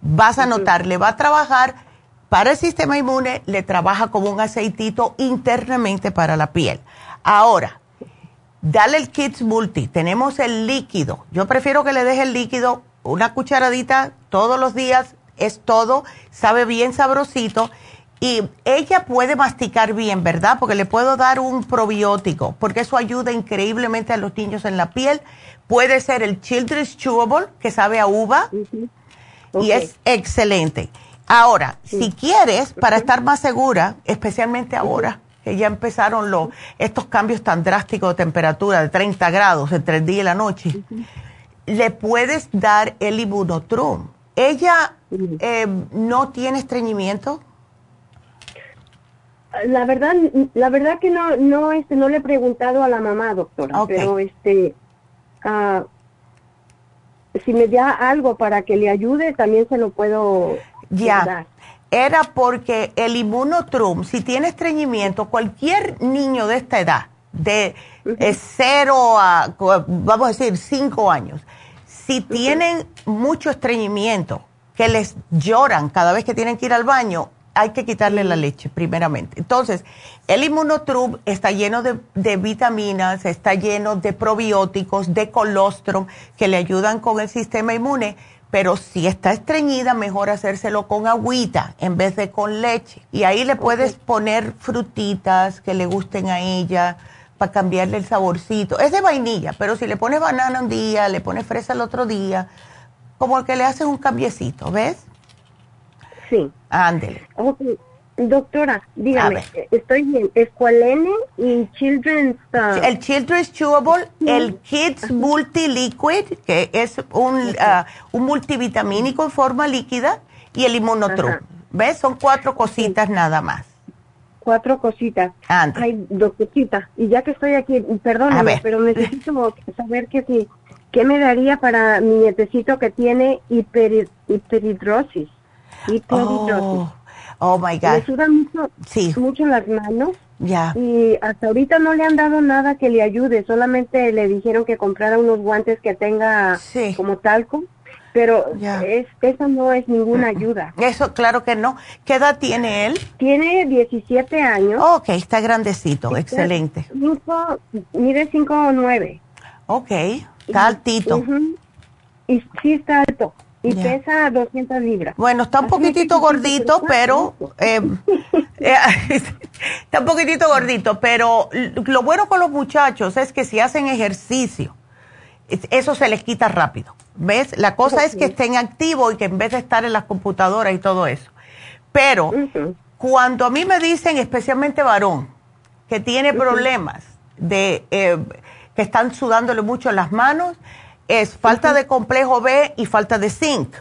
Vas a notar, le va a trabajar para el sistema inmune, le trabaja como un aceitito internamente para la piel. Ahora, dale el Kids Multi. Tenemos el líquido. Yo prefiero que le deje el líquido, una cucharadita todos los días, es todo, sabe bien sabrosito y ella puede masticar bien, ¿verdad? Porque le puedo dar un probiótico, porque eso ayuda increíblemente a los niños en la piel. Puede ser el Children's Chewable, que sabe a uva, y es excelente. Ahora, si quieres, para estar más segura, especialmente ahora, que ya empezaron estos cambios tan drásticos de temperatura, de 30 grados entre el día y la noche, le puedes dar el Ibunotrum. ¿Ella eh, no tiene estreñimiento? La verdad, la verdad que no, no, este, no le he preguntado a la mamá, doctora, pero este, uh, si me da algo para que le ayude, también se lo puedo ya. Era porque el inmunotrum, si tiene estreñimiento, cualquier niño de esta edad, de cero a, vamos a decir, cinco años, si tienen mucho estreñimiento, que les lloran cada vez que tienen que ir al baño, hay que quitarle la leche, primeramente. Entonces, el inmunotrum está lleno de, vitaminas, está lleno de probióticos, de colostrum, que le ayudan con el sistema inmune, pero si está estreñida, mejor hacérselo con agüita en vez de con leche. Y ahí le puedes poner frutitas que le gusten a ella para cambiarle el saborcito. Es de vainilla, pero si le pones banana un día, le pones fresa el otro día, como que le haces un cambiecito, ¿ves? Sí. Ándele. Doctora, dígame, estoy bien. Escualene y Children's... Uh, el Children's Chewable, el Kids Multi Liquid, que es un, uh, un multivitamínico en forma líquida, y el Immunotrum. ¿Ves? Son cuatro cositas nada más. Cuatro cositas. Ay, doctorcita, y ya que estoy aquí, perdóname, pero necesito saber que si, qué me daría para mi nietecito que tiene hiperidrosis. Oh, oh, my God. Le sudan mucho, sí. mucho las manos. Ya. Y hasta ahorita no le han dado nada que le ayude, solamente le dijeron que comprara unos guantes que tenga como talco, pero es, eso no es ninguna ayuda. Eso, claro que no. ¿Qué edad tiene él? Tiene 17 años. ok, está grandecito, excelente. mide 5 o 9. Ok, está altito. Y sí está alto y pesa 200 libras. Bueno, está un poquitito gordito, pero eh, eh, está un poquitito gordito, pero lo bueno con los muchachos es que si hacen ejercicio, eso se les quita rápido. ¿Ves? La cosa es que estén activos y que en vez de estar en las computadoras y todo eso. Pero cuando a mí me dicen, especialmente varón, que tiene problemas de eh, que están sudándole mucho las manos, es falta de complejo B y falta de zinc.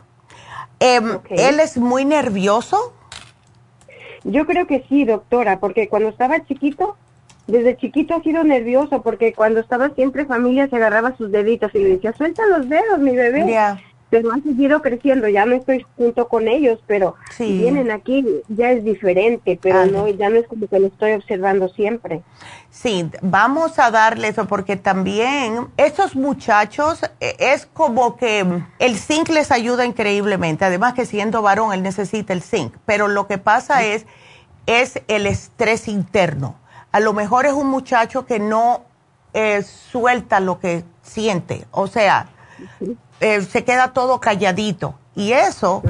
Em, ¿Él es muy nervioso? Yo creo que sí, doctora, porque cuando estaba chiquito, desde chiquito ha sido nervioso, porque cuando estaba siempre familia se agarraba sus deditos y le decía, suelta los dedos, mi bebé pero han seguido creciendo, ya no estoy junto con ellos, pero si vienen aquí ya es diferente, pero no ya no es como que lo estoy observando siempre. Sí, vamos a darle eso porque también estos muchachos e, es como que el zinc les ayuda increíblemente, además que siendo varón él necesita el zinc, pero lo que pasa es es el estrés interno. A lo mejor es un muchacho que no eh, suelta lo que siente, o sea, eh, se queda todo calladito. Y eso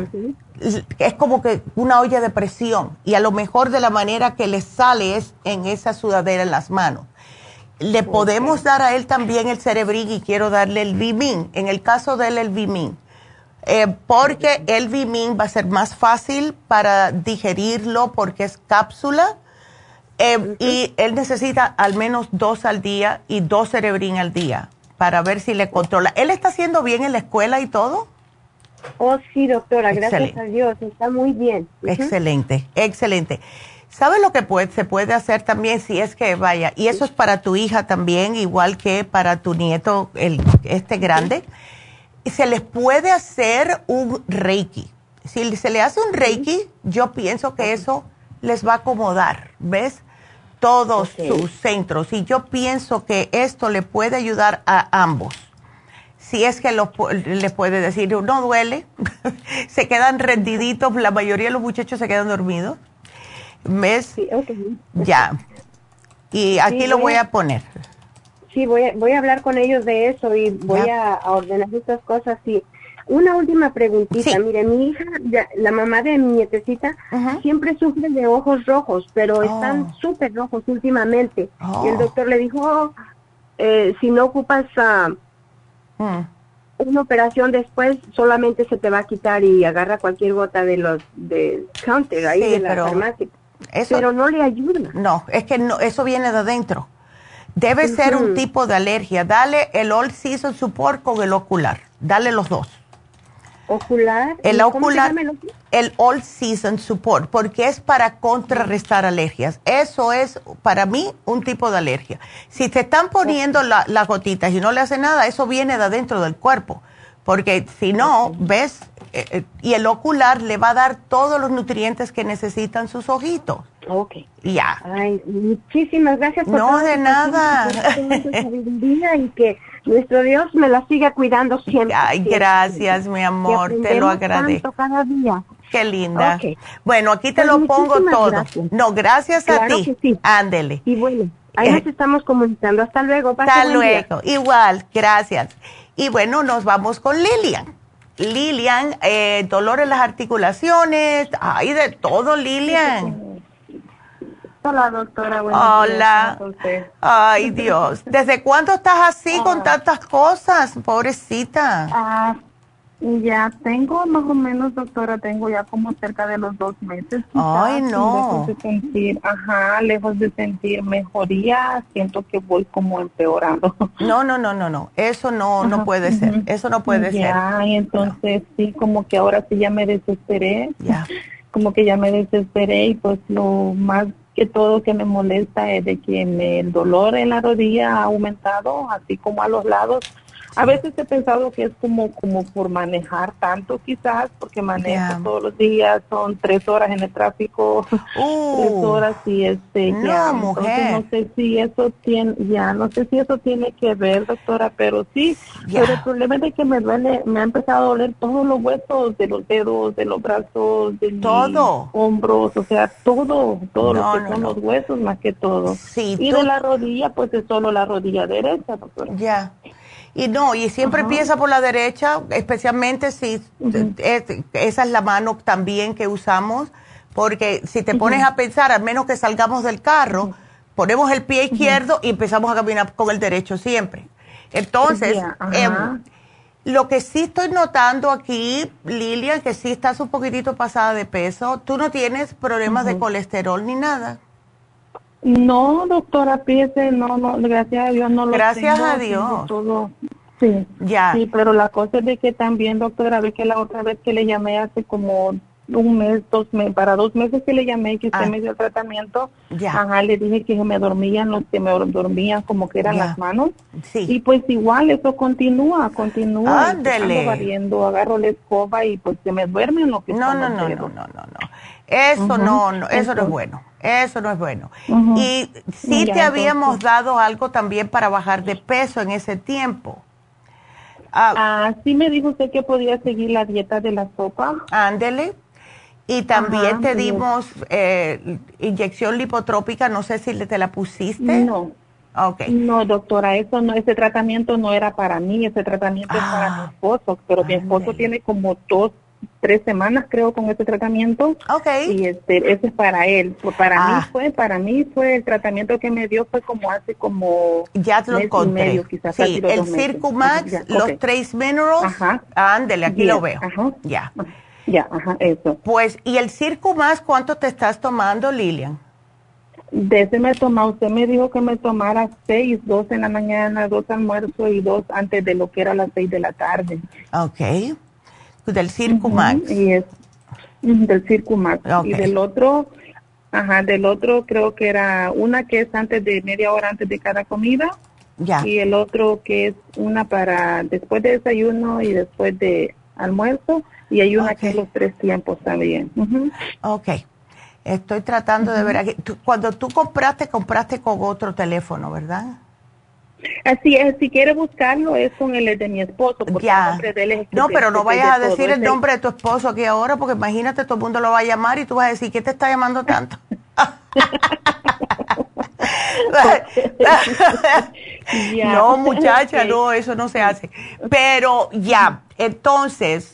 es como que una olla de presión. Y a lo mejor de la manera que le sale es en esa sudadera en las manos. Le podemos dar a él también el cerebrín y quiero darle el Vimin. En el caso de él, el Vimin. Eh, porque el Vimin va a ser más fácil para digerirlo porque es cápsula. Eh, y él necesita al menos dos al día y dos cerebrín al día para ver si le controla. ¿Él está haciendo bien en la escuela y todo? Oh, sí, doctora, gracias a Dios, está muy bien. Excelente, excelente. ¿Sabe lo que puede, se puede hacer también si es que vaya? Y eso es para tu hija también, igual que para tu nieto, el, este grande. Se les puede hacer un reiki. Si se le hace un reiki, yo pienso que eso les va a acomodar, ¿ves? Todos sus centros y yo pienso que esto le puede ayudar a ambos. Si es que lo, le puede decir, no duele, se quedan rendiditos, la mayoría de los muchachos se quedan dormidos. ¿Ves? Ya. Y aquí lo voy a, poner. Sí, voy a, voy a hablar con ellos de eso y voy a, ordenar estas cosas. Sí. Una última preguntita. Mire, mi hija, la mamá de mi nietecita, siempre sufre de ojos rojos, pero oh. están súper rojos últimamente. Y el oh. doctor le dijo, oh, eh, si no ocupas ah, hmm. una operación después, solamente se te va a quitar y agarra cualquier gota de los de counter ahí de la farmacia. pero no le ayuda. No, es que no, eso viene de adentro. Debe ser un tipo de alergia. Dale el All Season Support con el ocular. Dale los dos. Ocular. El ocular, el All Season Support, porque es para contrarrestar alergias. Eso es para mí un tipo de alergia. Si te están poniendo las gotitas y no le hace nada, eso viene de adentro del cuerpo. Porque si no, ves, eh, eh, y el ocular le va a dar todos los nutrientes que necesitan sus ojitos. Ok. Ya. Ay, muchísimas gracias por No, de nada. y que nuestro Dios me la siga cuidando siempre. Ay, gracias, mi amor, te lo agradezco. cada día. Qué linda. Bueno, aquí te pues lo pongo todo. No, gracias a ti. Sí. Ándele. Y bueno, ahí nos estamos comunicando. Hasta luego. Hasta luego. Igual, gracias. Y bueno, nos vamos con Lilian. Lilian, eh, dolor en las articulaciones, ay, de todo, Lilian. Hola, doctora. Hola. Ay, Dios. ¿Desde cuándo estás así con tantas cosas, pobrecita? Ah, ya tengo más o menos, doctora, tengo ya como cerca de los dos meses. Ay, no. Lejos de sentir, ajá, lejos de sentir mejoría, siento que voy como empeorando. No, no, no, no, no. Eso no, no puede ser. Eso no puede ser. Ya, y entonces sí, como que ahora sí ya me desesperé. Ya. Como que ya me desesperé y pues lo más que todo que me molesta es de que me, el dolor en la rodilla ha aumentado, así como a los lados a veces he pensado que es como como por manejar tanto quizás, porque manejo todos los días, son tres horas en el tráfico, tres uh. horas y este no, ya, mujer. no sé si eso tiene, ya no sé si eso tiene que ver, doctora, pero sí, pero el problema es que me duele, me ha empezado a doler todos los huesos de los dedos, de los brazos, de los hombros, o sea, todo, todo lo que son los huesos más que todo. Sí, y de la rodilla, pues es solo la rodilla derecha, doctora. Ya. Y no, y siempre empieza por la derecha, especialmente si esa es la mano también que usamos, porque si te pones a pensar, al menos que salgamos del carro, ponemos el pie izquierdo y empezamos a caminar con el derecho siempre. Entonces, em, lo que sí estoy notando aquí, Lilian, que sí estás un poquitito pasada de peso, tú no tienes problemas de colesterol ni nada. No, doctora, fíjese, no, no, gracias a Dios no lo Gracias a Dios. Todo. Sí, ya. Sí, pero la cosa es de que también, doctora, ve que la otra vez que le llamé hace como un mes, dos meses, para dos meses que le llamé que usted ah. me dio el tratamiento, ya. ajá, le dije que me dormían los que me dormían como que eran las manos. Sí. Y pues igual eso continúa, continúa. Ándele. variando, agarro la escoba y pues se me duerme en lo que No, no, no, no, no, no, no. Eso no, no, eso no es bueno. Eso no es bueno. Y sí te habíamos dado algo también para bajar de peso en ese tiempo. Ah, ah, sí me dijo usted que podía seguir la dieta de la sopa. Ándele. Y también te dimos eh, inyección lipotrópica, no sé si te la pusiste. No. Okay. No, doctora, eso no, ese tratamiento no era para mí, ese tratamiento es para mi ah. esposo, pero mi esposo tiene como dos tres semanas creo con este tratamiento. Okay. Y este, ese es para él. Para mí ah. fue, para mí fue el tratamiento que me dio fue como hace como ya te lo encontré. Medio, quizás, sí, el Circumax, los Trace Minerals. Ajá. Ándele, aquí lo veo. Ajá. Ya. Ya, ajá, eso. Pues, ¿y el Circumax cuánto te estás tomando, Lilian? De ese me tomó, usted me dijo que me tomara seis, dos en la mañana, dos almuerzo y dos antes de lo que era las seis de la tarde. Ok del Circumax. y es del Circumax. Y del otro, ajá, del otro creo que era una que es antes de media hora antes de cada comida. Ya. Y el otro que es una para después de desayuno y después de almuerzo. Y hay una que es los tres tiempos también. Ok. Estoy tratando de ver aquí. Cuando tú compraste, compraste con otro teléfono, ¿verdad? Así es, si quiere buscarlo es con el de mi esposo. Porque ya. no, pero no vayas a decir el nombre de tu esposo aquí ahora, porque imagínate, todo el mundo lo va a llamar y tú vas a decir, ¿qué te está llamando tanto? no, muchacha, no, eso no se hace. Pero ya, entonces,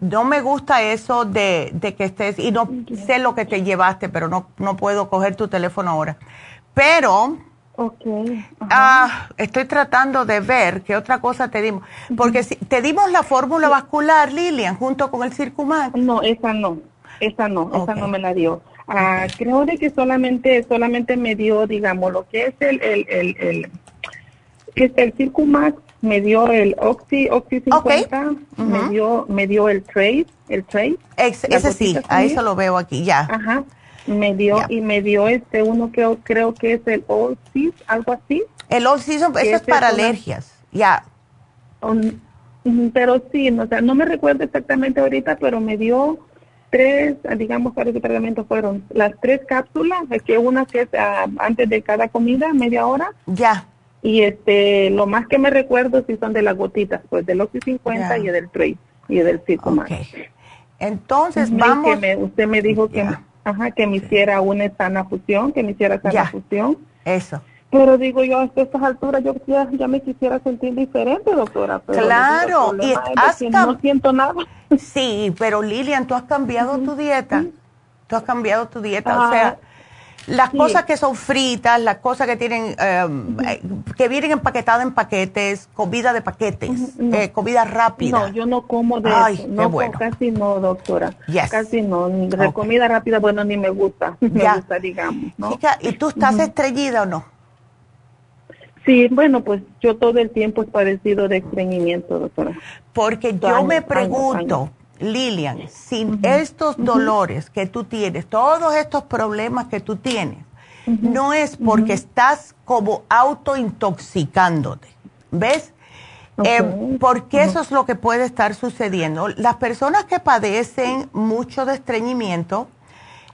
no me gusta eso de, de que estés, y no sé lo que te llevaste, pero no, no puedo coger tu teléfono ahora. Pero Okay. Ah, estoy tratando de ver qué otra cosa te dimos. Porque si, te dimos la fórmula vascular, Lilian, junto con el Circumax. No, esa no. Esa no, esa no me la dio. Ah, creo de que solamente solamente me dio, digamos, lo que es el el el, el es el Circumax, me dio el Oxy Oxy 50, me dio me dio el Trace, el Trace. ese sí, a eso lo veo aquí ya. Ajá. Me dio y me dio este uno que creo que es el All algo así. El All Season, eso es para alergias, ya. pero sí, no, o sea, no me recuerdo exactamente ahorita, pero me dio tres, digamos, para ese tratamiento fueron las tres cápsulas, que una que es ah, antes de cada comida, media hora. Ya. Y este, lo más que me recuerdo sí son de las gotitas, pues del Oxy 50 y del Trace y del Circo okay. Entonces, vamos. usted me dijo que, ajá, que me hiciera una sana fusión, que me hiciera sana fusión. Eso. Pero digo yo, a estas alturas yo ya, ya me quisiera sentir diferente, doctora. claro, y has no siento nada. Sí, pero Lilian, tú has cambiado tu dieta. Tú has cambiado tu dieta, o sea, las cosas que son fritas, las cosas que tienen, em, eh, que vienen empaquetadas en paquetes, comida de paquetes, eh, comida rápida. No, yo no como de eso. No, casi no, doctora. Casi no. De comida rápida, bueno, ni me gusta. Me gusta, digamos. ¿no? ¿y tú estás estreñida o no? Sí, bueno, pues yo todo el tiempo he padecido de estreñimiento, doctora. Porque yo me pregunto, Lilian, sin estos dolores que tú tienes, todos estos problemas que tú tienes, no es porque estás como autointoxicándote, ¿ves? Eh, porque eso es lo que puede estar sucediendo. Las personas que padecen mucho de estreñimiento,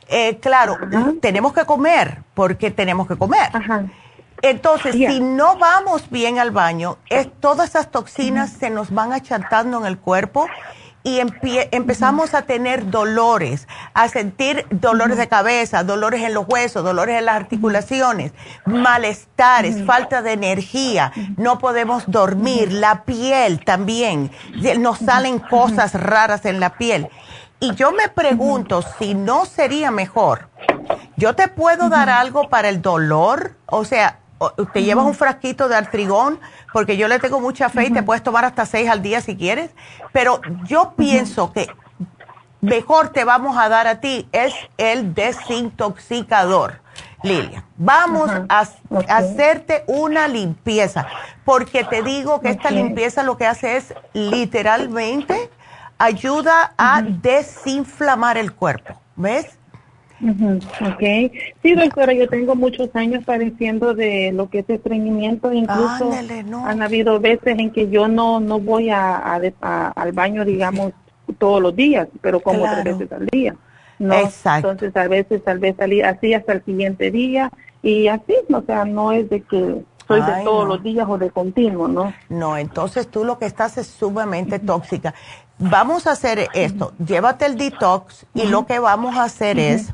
eh, claro, tenemos que comer porque tenemos que comer. Entonces, si no vamos bien al baño, es, todas esas toxinas se nos van achatando en el cuerpo y empezamos a tener dolores, a sentir dolores de cabeza, dolores en los huesos, dolores en las articulaciones, malestares, falta de energía, no podemos dormir, la piel también, nos salen cosas raras en la piel. Y yo me pregunto si no sería mejor, yo te puedo dar algo para el dolor, o sea, te llevas un frasquito de artrigón, porque yo le tengo mucha fe y te puedes tomar hasta seis al día si quieres, pero yo pienso que mejor te vamos a dar a ti es el desintoxicador. Lilia, vamos a, hacerte una limpieza, porque te digo que esta limpieza lo que hace es literalmente ayuda a desinflamar el cuerpo, ¿ves? Okay. Sí, doctora, yo tengo muchos años padeciendo de lo que es estreñimiento, incluso han habido veces en que yo no no voy a, al baño, digamos, todos los días, pero como tres veces al día. ¿no? Exacto. Entonces, a veces, tal vez salí así hasta el siguiente día y así, o sea, no es de que soy de todos los días o de continuo, ¿no? No, entonces tú lo que estás es sumamente tóxica. Vamos a hacer esto, llévate el detox y lo que vamos a hacer es,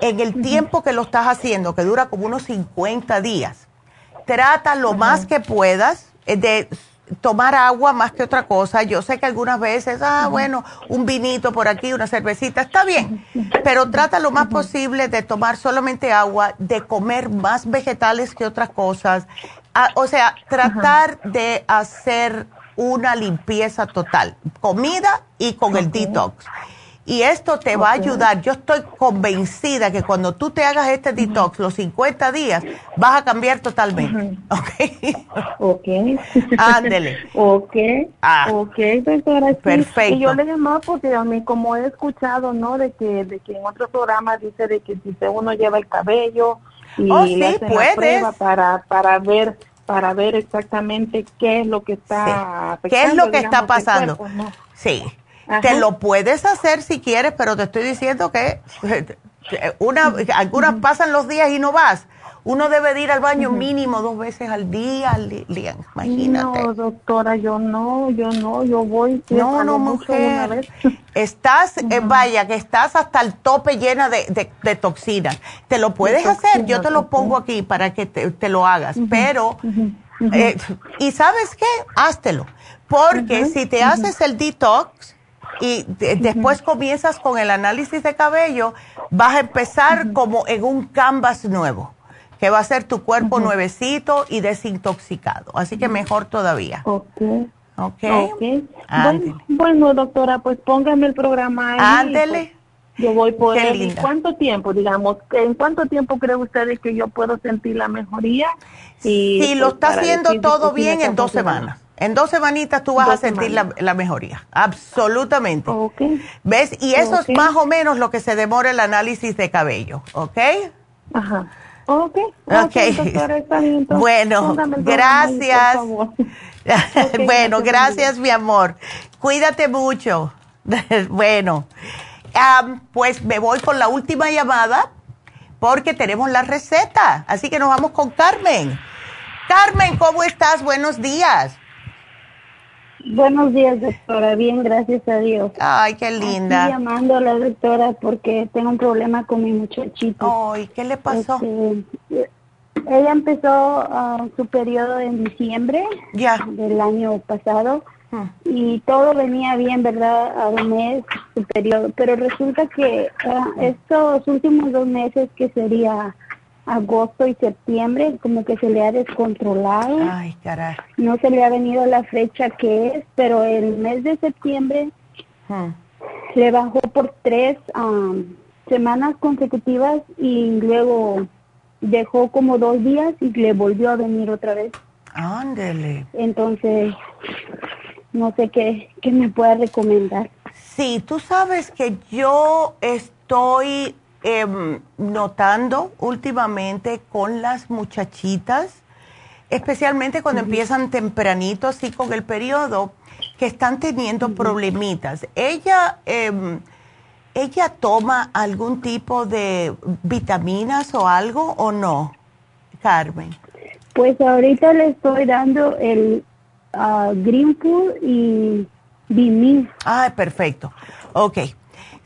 en el tiempo que lo estás haciendo, que dura como unos 50 días, trata lo más que puedas eh, de tomar agua más que otra cosa. Yo sé que algunas veces, ah, bueno, un vinito por aquí, una cervecita, está bien, pero trata lo más posible de tomar solamente agua, de comer más vegetales que otras cosas. Ah, o sea, tratar de hacer una limpieza total, comida y con el detox. Y esto te va a ayudar. Yo estoy convencida que cuando tú te hagas este detox, los 50 días, vas a cambiar totalmente. ¿Ok? Ok. Ándele. ok. Ah, ok, doctora. Perfecto. Y yo le llamaba porque a mí, como he escuchado, ¿no? De que, de que en otros programas dice de que si uno lleva el cabello y oh, hacen la prueba para, para ver para ver exactamente qué es lo que está ¿Qué es lo que está pasando? Sí. Te lo puedes hacer si quieres, pero te estoy diciendo que una, algunas pasan los días y no vas. Uno debe ir al baño mínimo dos veces al día, imagínate. No, doctora, yo no, yo no, yo voy. No, no, mujer. Estás, eh, vaya, que estás hasta el tope llena de, de, toxinas. Te lo puedes hacer, yo te lo pongo aquí para que te, lo hagas, pero, eh, y sabes qué, háztelo, porque si te haces el detox, y después comienzas con el análisis de cabello, vas a empezar como en un canvas nuevo que va a ser tu cuerpo nuevecito y desintoxicado. Así que mejor todavía. Ok. Ok. okay. Bueno, doctora, pues póngame el programa ahí. Ándele. Yo voy por él. ¿Y cuánto tiempo, digamos, en cuánto tiempo cree usted que yo puedo sentir la mejoría? Y, si lo pues, está haciendo todo bien en dos semanas. En dos semanitas tú vas a sentir la, mejoría, absolutamente. ¿Ves? Y eso es más o menos lo que se demora el análisis de cabello, ¿ok? Ajá. Ok. okay. bueno, gracias. bueno, gracias mi amor. Cuídate mucho. bueno, pues me voy con la última llamada porque tenemos la receta. Así que nos vamos con Carmen. Carmen, ¿cómo estás? Buenos días. Buenos días, doctora. Bien, gracias a Dios. Ay, qué linda. Estoy llamando a la doctora porque tengo un problema con mi muchachito. Ay, ¿qué le pasó? Este, ella empezó uh, su periodo en diciembre del año pasado hmm. y todo venía bien, ¿verdad? A un mes su periodo, pero resulta que uh, estos últimos dos meses que sería agosto y septiembre como que se le ha descontrolado. Ay, caray. No se le ha venido la fecha que es, pero el mes de septiembre hmm. le bajó por tres um, semanas consecutivas y luego dejó como dos días y le volvió a venir otra vez. Ándele. Entonces, no sé qué, qué me puede recomendar. Sí, tú sabes que yo estoy Em, notando últimamente con las muchachitas, especialmente cuando empiezan tempranito, así con el periodo, que están teniendo problemitas. Ella, em, ella toma algún tipo de vitaminas o algo o no, Carmen. Pues ahorita le estoy dando el uh, Green Food y Bimin. Ah, perfecto. Ok.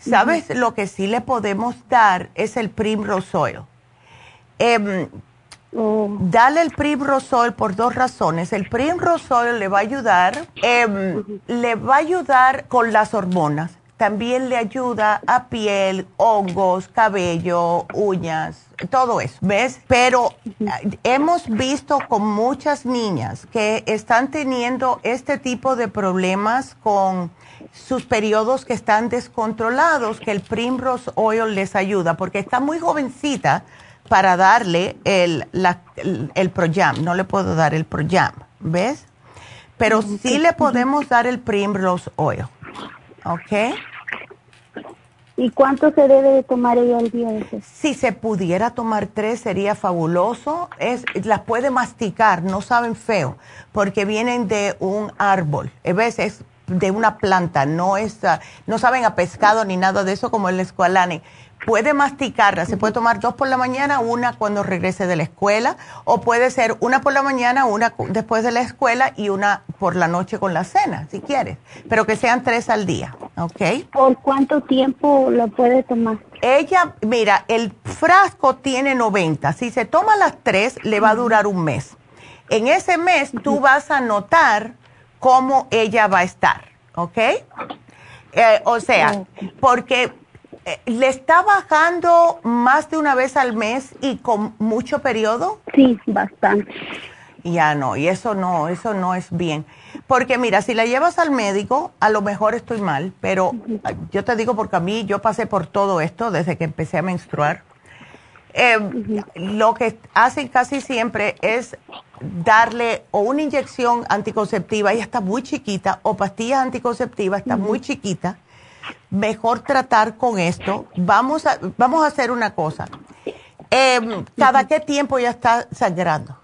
¿Sabes? Lo que sí le podemos dar es el Primrose Oil. Em, oh. Dale el Primrose Oil por dos razones. El Primrose Oil le va a ayudar, em, le va a ayudar con las hormonas. También le ayuda a piel, hongos, cabello, uñas, todo eso, ¿ves? Pero eh, hemos visto con muchas niñas que están teniendo este tipo de problemas con sus periodos que están descontrolados, que el Primrose Oil les ayuda, porque está muy jovencita para darle el, la, el, Projam. No le puedo dar el Projam, ¿ves? Pero sí le podemos dar el Primrose Oil, ¿ok? ¿Y cuánto se debe de tomar ella al día? Si se pudiera tomar tres sería fabuloso. Es, las puede masticar, no saben feo, porque vienen de un árbol. A veces de una planta, no, es, ah, no saben a pescado ni nada de eso como el escualane. Puede masticarla, se puede tomar dos por la mañana, una cuando regrese de la escuela, o puede ser una por la mañana, una después de la escuela y una por la noche con la cena, si quieres, pero que sean tres al día, ¿ok? ¿Por cuánto tiempo lo puede tomar? Ella, mira, el frasco tiene 90, si se toma las tres, le va a durar un mes. En ese mes tú vas a notar cómo ella va a estar, ¿ok? Eh, o sea, porque eh, le está bajando más de una vez al mes y con mucho periodo. Sí, bastante. Ya no, y eso no, eso no es bien. Porque mira, si la llevas al médico, a lo mejor estoy mal, pero yo te digo porque a mí yo pasé por todo esto desde que empecé a menstruar. Eh, lo que hacen casi siempre es darle o una inyección anticonceptiva, ella está muy chiquita, o pastillas anticonceptivas, está muy chiquita, mejor tratar con esto. Vamos a, vamos a hacer una cosa. Em, ¿Cada qué tiempo ya está sangrando?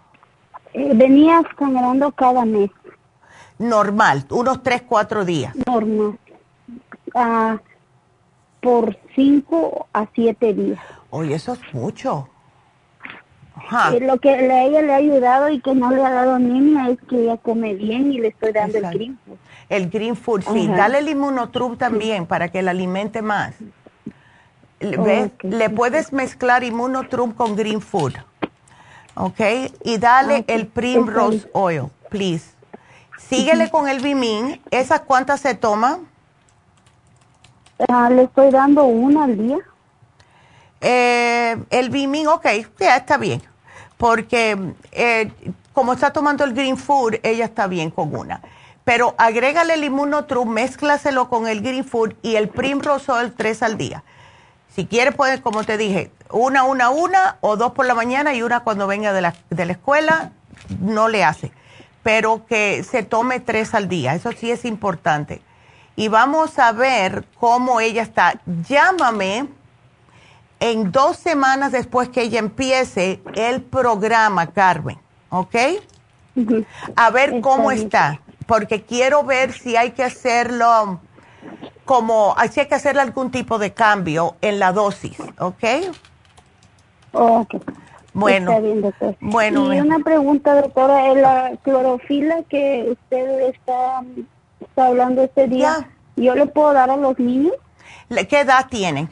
Eh, venía sangrando cada mes. Normal, unos tres, cuatro días. Normal. Ah, por cinco a siete días. Oye, eso es mucho. Lo que a ella le ha ayudado y que no le ha dado anemia es que ella come bien y le estoy dando el green food. El green food, sí. Dale el inmunotrum también para que la alimente más. ¿Ves? Le puedes mezclar inmunotrum con green food. ¿Ok? Y dale el primrose oil, please. Síguele con el Bimin. ¿Esas cuántas se toma? Ah, le estoy dando una al día. Eh, el Bimin, ok, ya está bien porque eh, como está tomando el Green Food, ella está bien con una. Pero agrégale el Immunotrum, mézclaselo con el Green Food y el Primrose Oil tres al día. Si quiere, puede, como te dije, una, una, una, o dos por la mañana y una cuando venga de la, de la escuela, no le hace. Pero que se tome tres al día, eso sí es importante. Y vamos a ver cómo ella está. Llámame en dos semanas después que ella empiece el programa, Carmen, ¿ok? A ver cómo está, porque quiero ver si hay que hacerlo como, si hay que hacerle algún tipo de cambio en la dosis, ¿ok? Ok. Bueno, bueno. Y una pregunta, doctora, la clorofila que usted está, está hablando este día, ¿yo le puedo dar a los niños? ¿Qué edad tienen?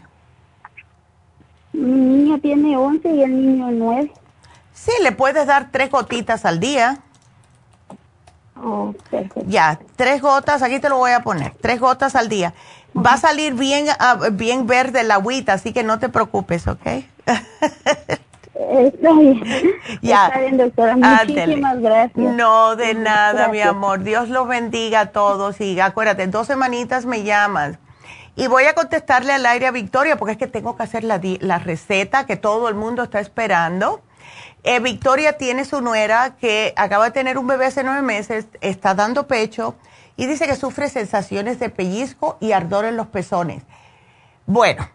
Mi niña tiene 11 y el niño 9. Sí, le puedes dar tres gotitas al día. Oh, ya, tres gotas, aquí te lo voy a poner, tres gotas al día. Va a salir bien, ah, bien verde la agüita, así que no te preocupes, ¿ok? Está bien. Ya. Está bien, doctora. Muchísimas gracias. No, de nada, mi amor. Dios los bendiga a todos. Y acuérdate, dos semanitas me llamas. Y voy a contestarle al aire a Victoria, porque es que tengo que hacer la, la receta que todo el mundo está esperando. Eh, Victoria tiene su nuera que acaba de tener un bebé hace nueve meses, está dando pecho y dice que sufre sensaciones de pellizco y ardor en los pezones. Bueno,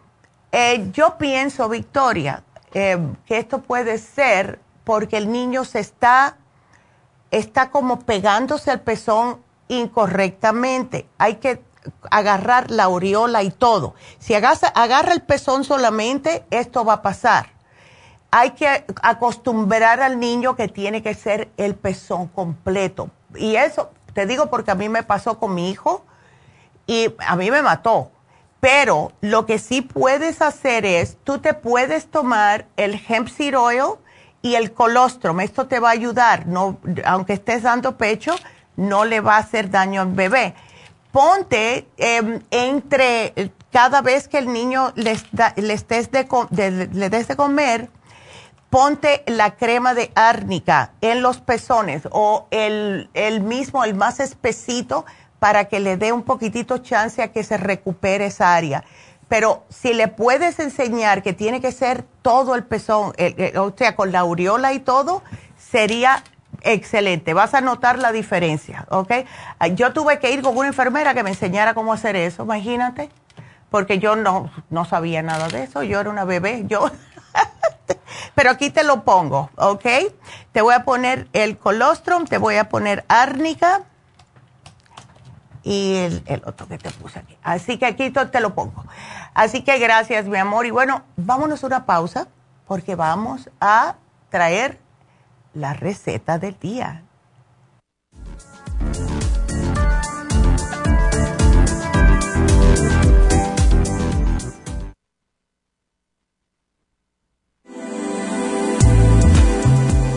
eh, yo pienso, Victoria, eh, que esto puede ser porque el niño se está, está como pegándose al pezón incorrectamente. Hay que agarrar la aureola y todo. Si agarra el pezón solamente, esto va a pasar hay que acostumbrar al niño que tiene que ser el pezón completo. Y eso, te digo porque a mí me pasó con mi hijo y a mí me mató. Pero lo que sí puedes hacer es, tú te puedes tomar el hemp seed oil y el colostrum. Esto te va a ayudar. No, aunque estés dando pecho, no le va a hacer daño al bebé. Ponte em, entre cada vez que el niño le, des de comer, ponte la crema de árnica en los pezones o el, mismo, el más espesito, para que le dé un poquitito chance a que se recupere esa área. Pero si le puedes enseñar que tiene que ser todo el pezón, o sea, con la aureola y todo, sería excelente. Vas a notar la diferencia, ¿ok? Yo tuve que ir con una enfermera que me enseñara cómo hacer eso, imagínate, porque yo no, no sabía nada de eso, yo era una bebé, yo pero aquí te lo pongo, ¿ok? Te voy a poner el colostrum, te voy a poner árnica y el, otro que te puse aquí. Así que aquí te lo pongo. Así que gracias, mi amor. Y bueno, vámonos a una pausa porque vamos a traer la receta del día.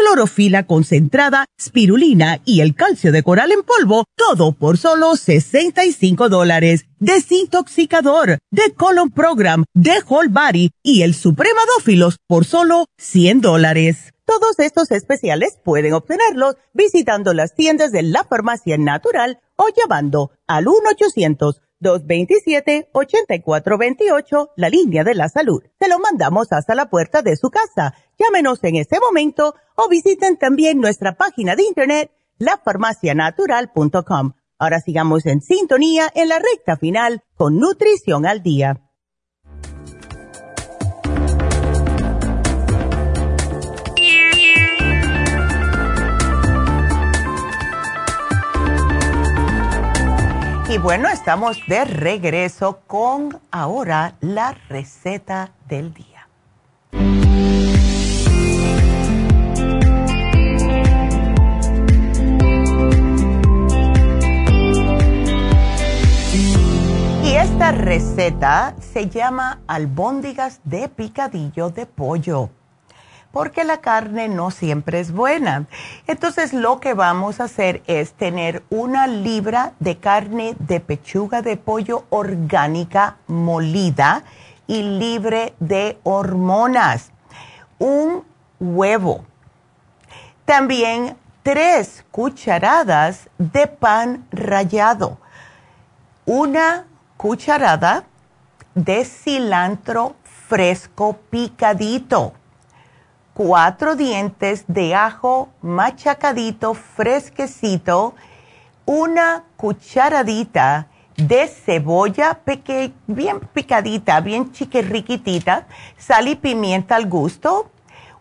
clorofila concentrada, spirulina y el calcio de coral en polvo, todo por solo 65 dólares. Desintoxicador, de Colon Program, de Whole Body y el Supremadófilos por solo 100 dólares. Todos estos especiales pueden obtenerlos visitando las tiendas de la farmacia natural o llamando al 1-800-227-8428, la línea de la salud. Se lo mandamos hasta la puerta de su casa. Llámenos en este momento o visiten también nuestra página de internet, lafarmacianatural.com. Ahora sigamos en sintonía en la recta final con Nutrición al Día. Y bueno, estamos de regreso con ahora la receta del día. Esta receta se llama albóndigas de picadillo de pollo porque la carne no siempre es buena. Entonces lo que vamos a hacer es tener una libra de carne de pechuga de pollo orgánica molida y libre de hormonas, un huevo, también tres cucharadas de pan rallado, una cucharada de cilantro fresco picadito, cuatro dientes de ajo machacadito, fresquecito, una cucharadita de cebolla bien picadita, bien chiquirriquitita, sal y pimienta al gusto,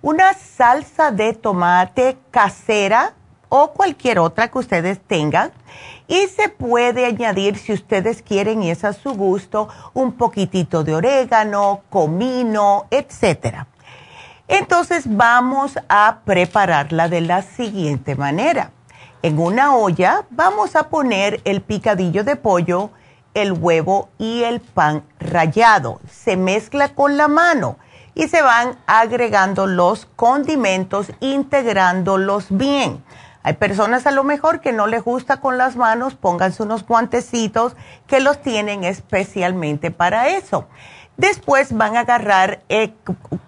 una salsa de tomate casera o cualquier otra que ustedes tengan. Y se puede añadir, si ustedes quieren, y es a su gusto, un poquitito de orégano, comino, etcétera. Entonces vamos a prepararla de la siguiente manera. En una olla vamos a poner el picadillo de pollo, el huevo y el pan rallado. Se mezcla con la mano y se van agregando los condimentos, integrándolos bien. Hay personas a lo mejor que no les gusta con las manos, pónganse unos guantecitos que los tienen especialmente para eso. Después van a agarrar eh,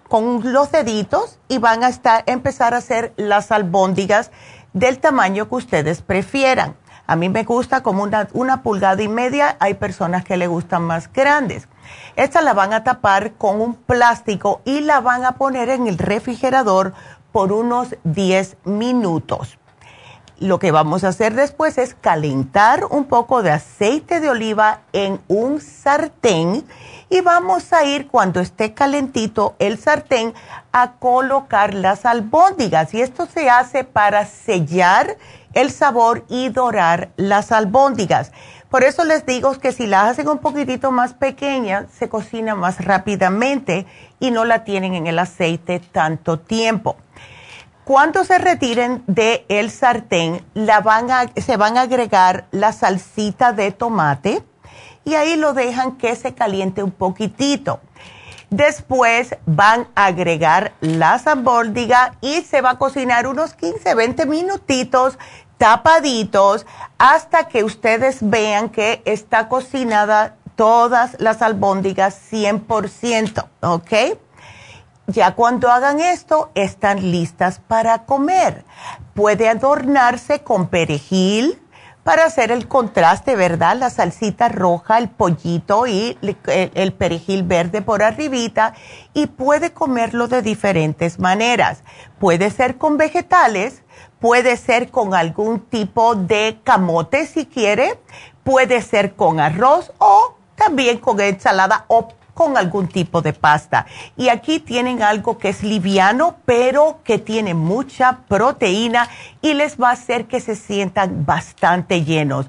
con los deditos y van a estar, empezar a hacer las albóndigas del tamaño que ustedes prefieran. A mí me gusta como una, una pulgada y media, hay personas que le gustan más grandes. Esta la van a tapar con un plástico y la van a poner en el refrigerador por unos 10 minutos. Lo que vamos a hacer después es calentar un poco de aceite de oliva en un sartén y vamos a ir cuando esté calentito el sartén a colocar las albóndigas y esto se hace para sellar el sabor y dorar las albóndigas. Por eso les digo que si las hacen un poquitito más pequeña, se cocina más rápidamente y no la tienen en el aceite tanto tiempo. Cuando se retiren del el sartén, se van a agregar la salsita de tomate y ahí lo dejan que se caliente un poquitito. Después van a agregar la zambórdiga y se va a cocinar unos 15, 20 minutitos tapaditos hasta que ustedes vean que está cocinada todas las albóndigas 100%, ¿ok? Ya cuando hagan esto, están listas para comer. Puede adornarse con perejil, para hacer el contraste, ¿verdad? La salsita roja, el pollito y el perejil verde por arribita y puede comerlo de diferentes maneras. Puede ser con vegetales, puede ser con algún tipo de camote si quiere, puede ser con arroz o también con ensalada o con algún tipo de pasta. Y aquí tienen algo que es liviano, pero que tiene mucha proteína y les va a hacer que se sientan bastante llenos.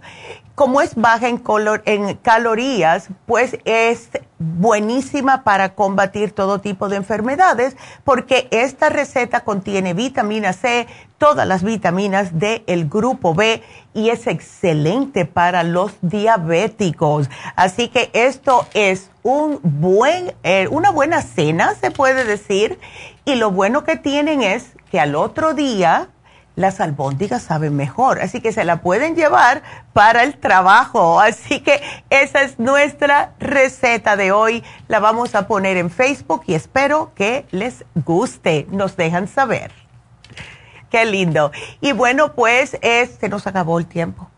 Como es baja en, calorías, pues es buenísima para combatir todo tipo de enfermedades porque esta receta contiene vitamina C, todas las vitaminas del grupo B y es excelente para los diabéticos. Así que esto es un buen, eh, una buena cena, se puede decir, y lo bueno que tienen es que al otro día las albóndigas saben mejor, así que se la pueden llevar para el trabajo. Así que esa es nuestra receta de hoy. La vamos a poner en Facebook y espero que les guste. Nos dejan saber. qué lindo. Y bueno, pues se nos acabó el tiempo.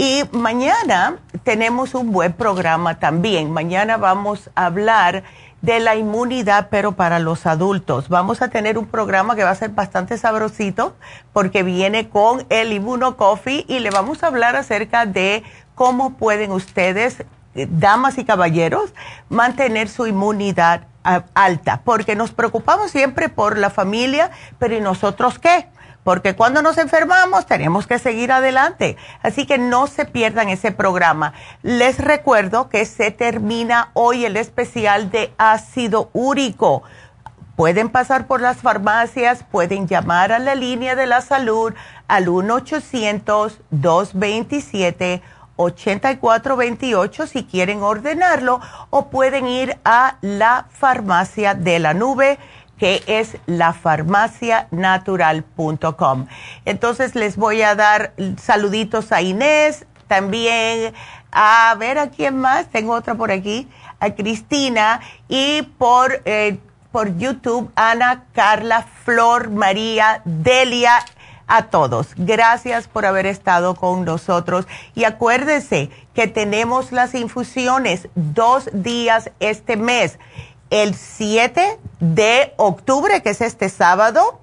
Y mañana tenemos un buen programa también. Mañana vamos a hablar de la inmunidad, pero para los adultos. Vamos a tener un programa que va a ser bastante sabrosito porque viene con el Immuno Coffee y le vamos a hablar acerca de cómo pueden ustedes, eh, damas y caballeros, mantener su inmunidad ah, alta, porque nos preocupamos siempre por la familia, pero ¿y nosotros qué? Porque cuando nos enfermamos tenemos que seguir adelante. Así que no se pierdan ese programa. Les recuerdo que se termina hoy el especial de ácido úrico. Pueden pasar por las farmacias, pueden llamar a la línea de la salud al 1-800-227-8428 si quieren ordenarlo o pueden ir a la farmacia de la nube que es lafarmacianatural.com. Entonces les voy a dar saluditos a Inés, también a ver a quién más, tengo otra por aquí, a Cristina y por, eh, por YouTube Ana, Carla, Flor, María, Delia, a todos. Gracias por haber estado con nosotros y acuérdense que tenemos las infusiones dos días este mes el 7 de octubre, que es este sábado,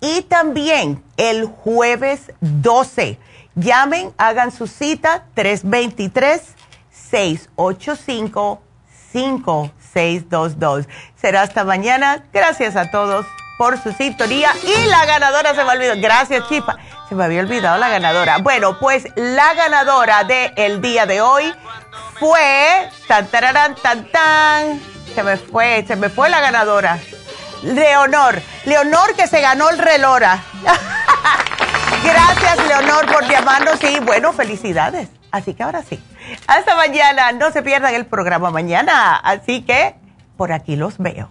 y también el jueves 12. Llamen, hagan su cita 323-685-5622. Será hasta mañana. Gracias a todos por su sintonía. Y la ganadora se me olvidó. Gracias, Chipa. Se me había olvidado la ganadora. Bueno, pues la ganadora del el día de hoy fue. Tan, tan, tan se me fue, se me fue la ganadora. Leonor, Leonor que se ganó el relora. Gracias, Leonor, por llamarnos y bueno, felicidades. Así que ahora sí. Hasta mañana. No se pierdan el programa mañana. Así que por aquí los veo.